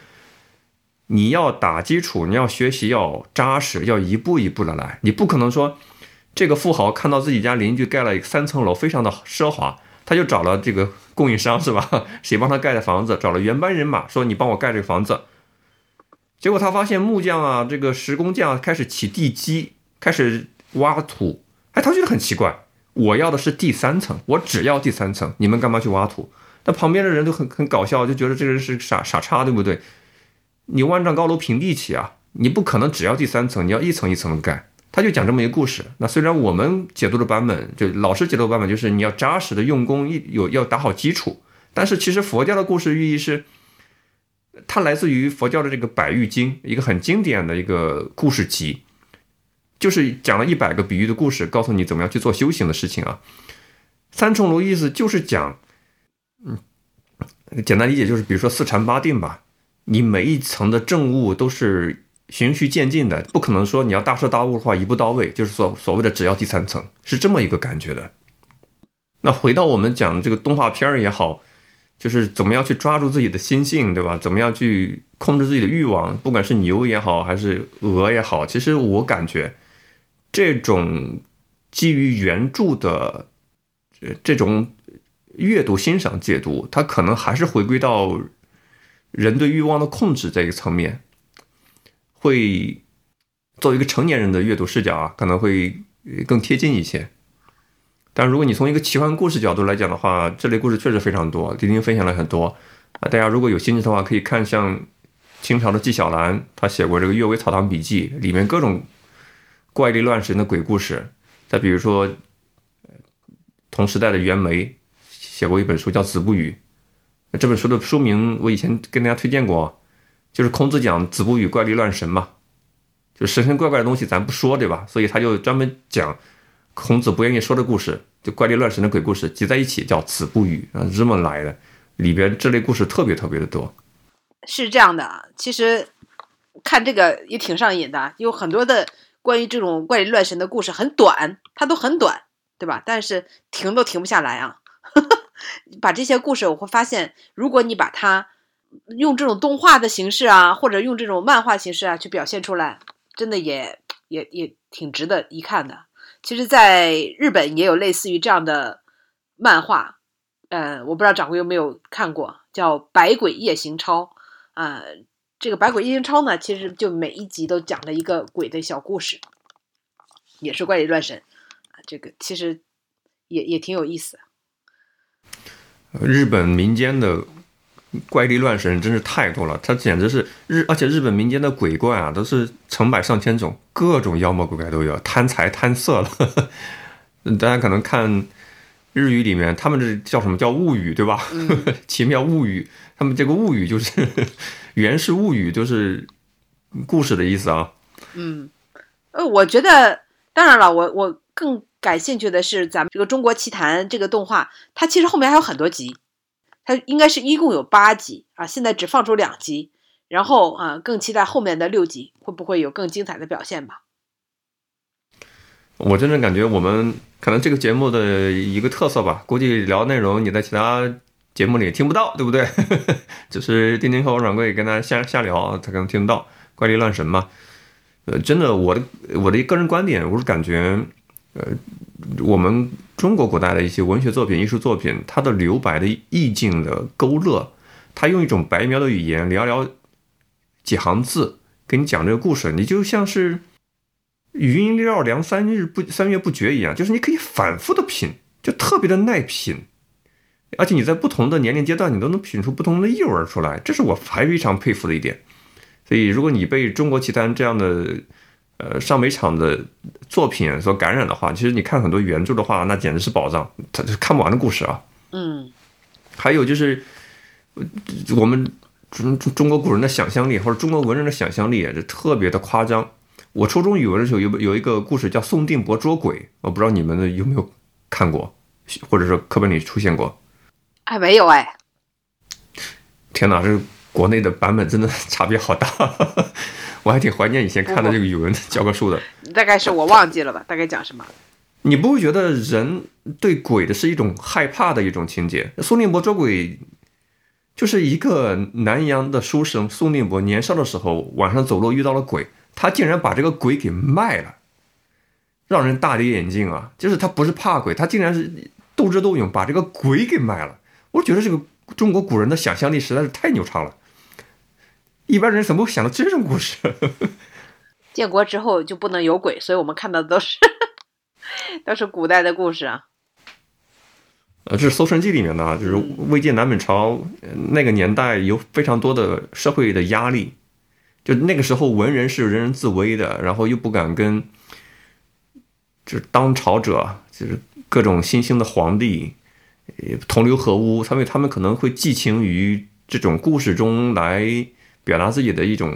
A: 你要打基础，你要学习要扎实，要一步一步的来，你不可能说。这个富豪看到自己家邻居盖了三层楼，非常的奢华，他就找了这个供应商，是吧？谁帮他盖的房子？找了原班人马，说你帮我盖这个房子。结果他发现木匠啊，这个石工匠开始起地基，开始挖土。哎，他觉得很奇怪，我要的是第三层，我只要第三层，你们干嘛去挖土？那旁边的人都很很搞笑，就觉得这个人是傻傻叉，对不对？你万丈高楼平地起啊，你不可能只要第三层，你要一层一层的盖。他就讲这么一个故事。那虽然我们解读的版本，就老师解读的版本，就是你要扎实的用功，一有要打好基础。但是其实佛教的故事寓意是，它来自于佛教的这个《百喻经》，一个很经典的一个故事集，就是讲了一百个比喻的故事，告诉你怎么样去做修行的事情啊。三重楼意思就是讲，嗯，简单理解就是，比如说四禅八定吧，你每一层的正悟都是。循序渐进的，不可能说你要大彻大悟的话一步到位，就是所所谓的只要第三层，是这么一个感觉的。那回到我们讲的这个动画片儿也好，就是怎么样去抓住自己的心性，对吧？怎么样去控制自己的欲望，不管是牛也好，还是鹅也好，其实我感觉这种基于原著的这种阅读、欣赏、解读，它可能还是回归到人对欲望的控制这一层面。会作为一个成年人的阅读视角啊，可能会更贴近一些。但如果你从一个奇幻故事角度来讲的话，这类故事确实非常多。丁丁分享了很多啊，大家如果有兴趣的话，可以看像清朝的纪晓岚，他写过这个《阅微草堂笔记》，里面各种怪力乱神的鬼故事。再比如说，同时代的袁枚写过一本书叫《子不语》，这本书的书名我以前跟大家推荐过。就是孔子讲子不语怪力乱神嘛，就神神怪怪的东西咱不说，对吧？所以他就专门讲孔子不愿意说的故事，就怪力乱神的鬼故事集在一起叫子不语啊，这么来的。里边这类故事特别特别的多。
B: 是这样的，其实看这个也挺上瘾的，有很多的关于这种怪力乱神的故事，很短，它都很短，对吧？但是停都停不下来啊。把这些故事，我会发现，如果你把它。用这种动画的形式啊，或者用这种漫画形式啊去表现出来，真的也也也挺值得一看的。其实，在日本也有类似于这样的漫画，呃，我不知道掌柜有没有看过，叫《百鬼夜行抄》啊。这个《百鬼夜行抄》呢，其实就每一集都讲了一个鬼的小故事，也是怪力乱神啊。这个其实也也挺有意思。
A: 日本民间的。怪力乱神真是太多了，它简直是日，而且日本民间的鬼怪啊，都是成百上千种，各种妖魔鬼怪都有，贪财贪色了。大家可能看日语里面，他们这叫什么叫物语，对吧？奇妙物语，他们这个物语就是 原是物语，就是故事的意思啊。
B: 嗯，呃，我觉得，当然了，我我更感兴趣的是咱们这个中国奇谭这个动画，它其实后面还有很多集。它应该是一共有八集啊，现在只放出两集，然后啊，更期待后面的六集会不会有更精彩的表现吧。
A: 我真的感觉我们可能这个节目的一个特色吧，估计聊内容你在其他节目里听不到，对不对？就是丁丁和王掌柜跟他瞎瞎聊，他可能听得到怪力乱神嘛。呃，真的，我的我的个人观点，我是感觉呃，我们中国古代的一些文学作品、艺术作品，它的留白的意境的勾勒，它用一种白描的语言，寥寥几行字给你讲这个故事，你就像是余音绕梁三日不三月不绝一样，就是你可以反复的品，就特别的耐品，而且你在不同的年龄阶段，你都能品出不同的意味出来，这是我非常佩服的一点。所以，如果你被《中国奇谭》这样的呃上美场的作品所感染的话，其实你看很多原著的话，那简直是宝藏，它是看不完的故事啊。
B: 嗯，
A: 还有就是我们中中国古人的想象力，或者中国文人的想象力，也是特别的夸张。我初中语文的时候有有一个故事叫宋定伯捉鬼，我不知道你们的有没有看过，或者是课本里出现过？
B: 还没有哎。
A: 天哪，这！国内的版本真的差别好大，我还挺怀念以前看的这个语文教科书的。
B: 大概是我忘记了吧？大概讲什么？
A: 你不会觉得人对鬼的是一种害怕的一种情节？宋定伯捉鬼，就是一个南阳的书生宋定伯，年少的时候晚上走路遇到了鬼，他竟然把这个鬼给卖了，让人大跌眼镜啊！就是他不是怕鬼，他竟然是斗智斗勇把这个鬼给卖了。我觉得这个中国古人的想象力实在是太牛叉了。一般人怎么会想到这种故事？
B: 建国之后就不能有鬼，所以我们看到的都是 都是古代的故事啊。
A: 呃，这是《搜神记》里面的，就是魏晋南北朝那个年代有非常多的社会的压力，就那个时候文人是人人自危的，然后又不敢跟，就是当朝者，就是各种新兴的皇帝同流合污，他们他们可能会寄情于这种故事中来。表达自己的一种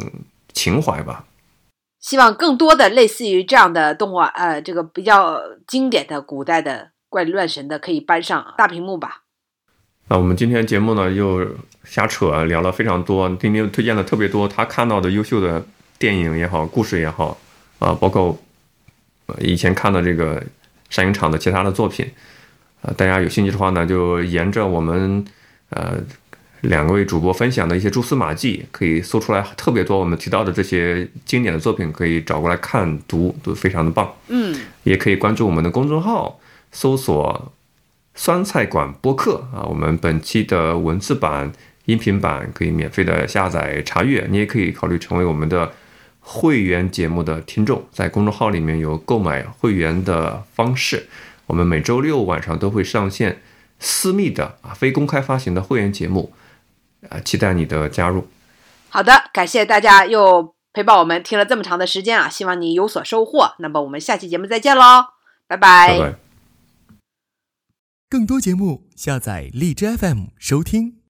A: 情怀吧。
B: 希望更多的类似于这样的动画，呃，这个比较经典的古代的怪力乱神的，可以搬上大屏幕吧。
A: 那我们今天节目呢，又瞎扯，聊了非常多。丁丁推荐了特别多他看到的优秀的电影也好，故事也好，啊，包括以前看的这个山影厂的其他的作品，啊，大家有兴趣的话呢，就沿着我们，呃。两位主播分享的一些蛛丝马迹，可以搜出来特别多。我们提到的这些经典的作品，可以找过来看读，都非常的棒。
B: 嗯，
A: 也可以关注我们的公众号，搜索“酸菜馆播客”啊。我们本期的文字版、音频版可以免费的下载查阅。你也可以考虑成为我们的会员节目的听众，在公众号里面有购买会员的方式。我们每周六晚上都会上线私密的啊非公开发行的会员节目。啊，期待你的加入。
B: 好的，感谢大家又陪伴我们听了这么长的时间啊，希望你有所收获。那么我们下期节目再见喽，拜
A: 拜。
C: 更多节目下载荔枝 FM 收听。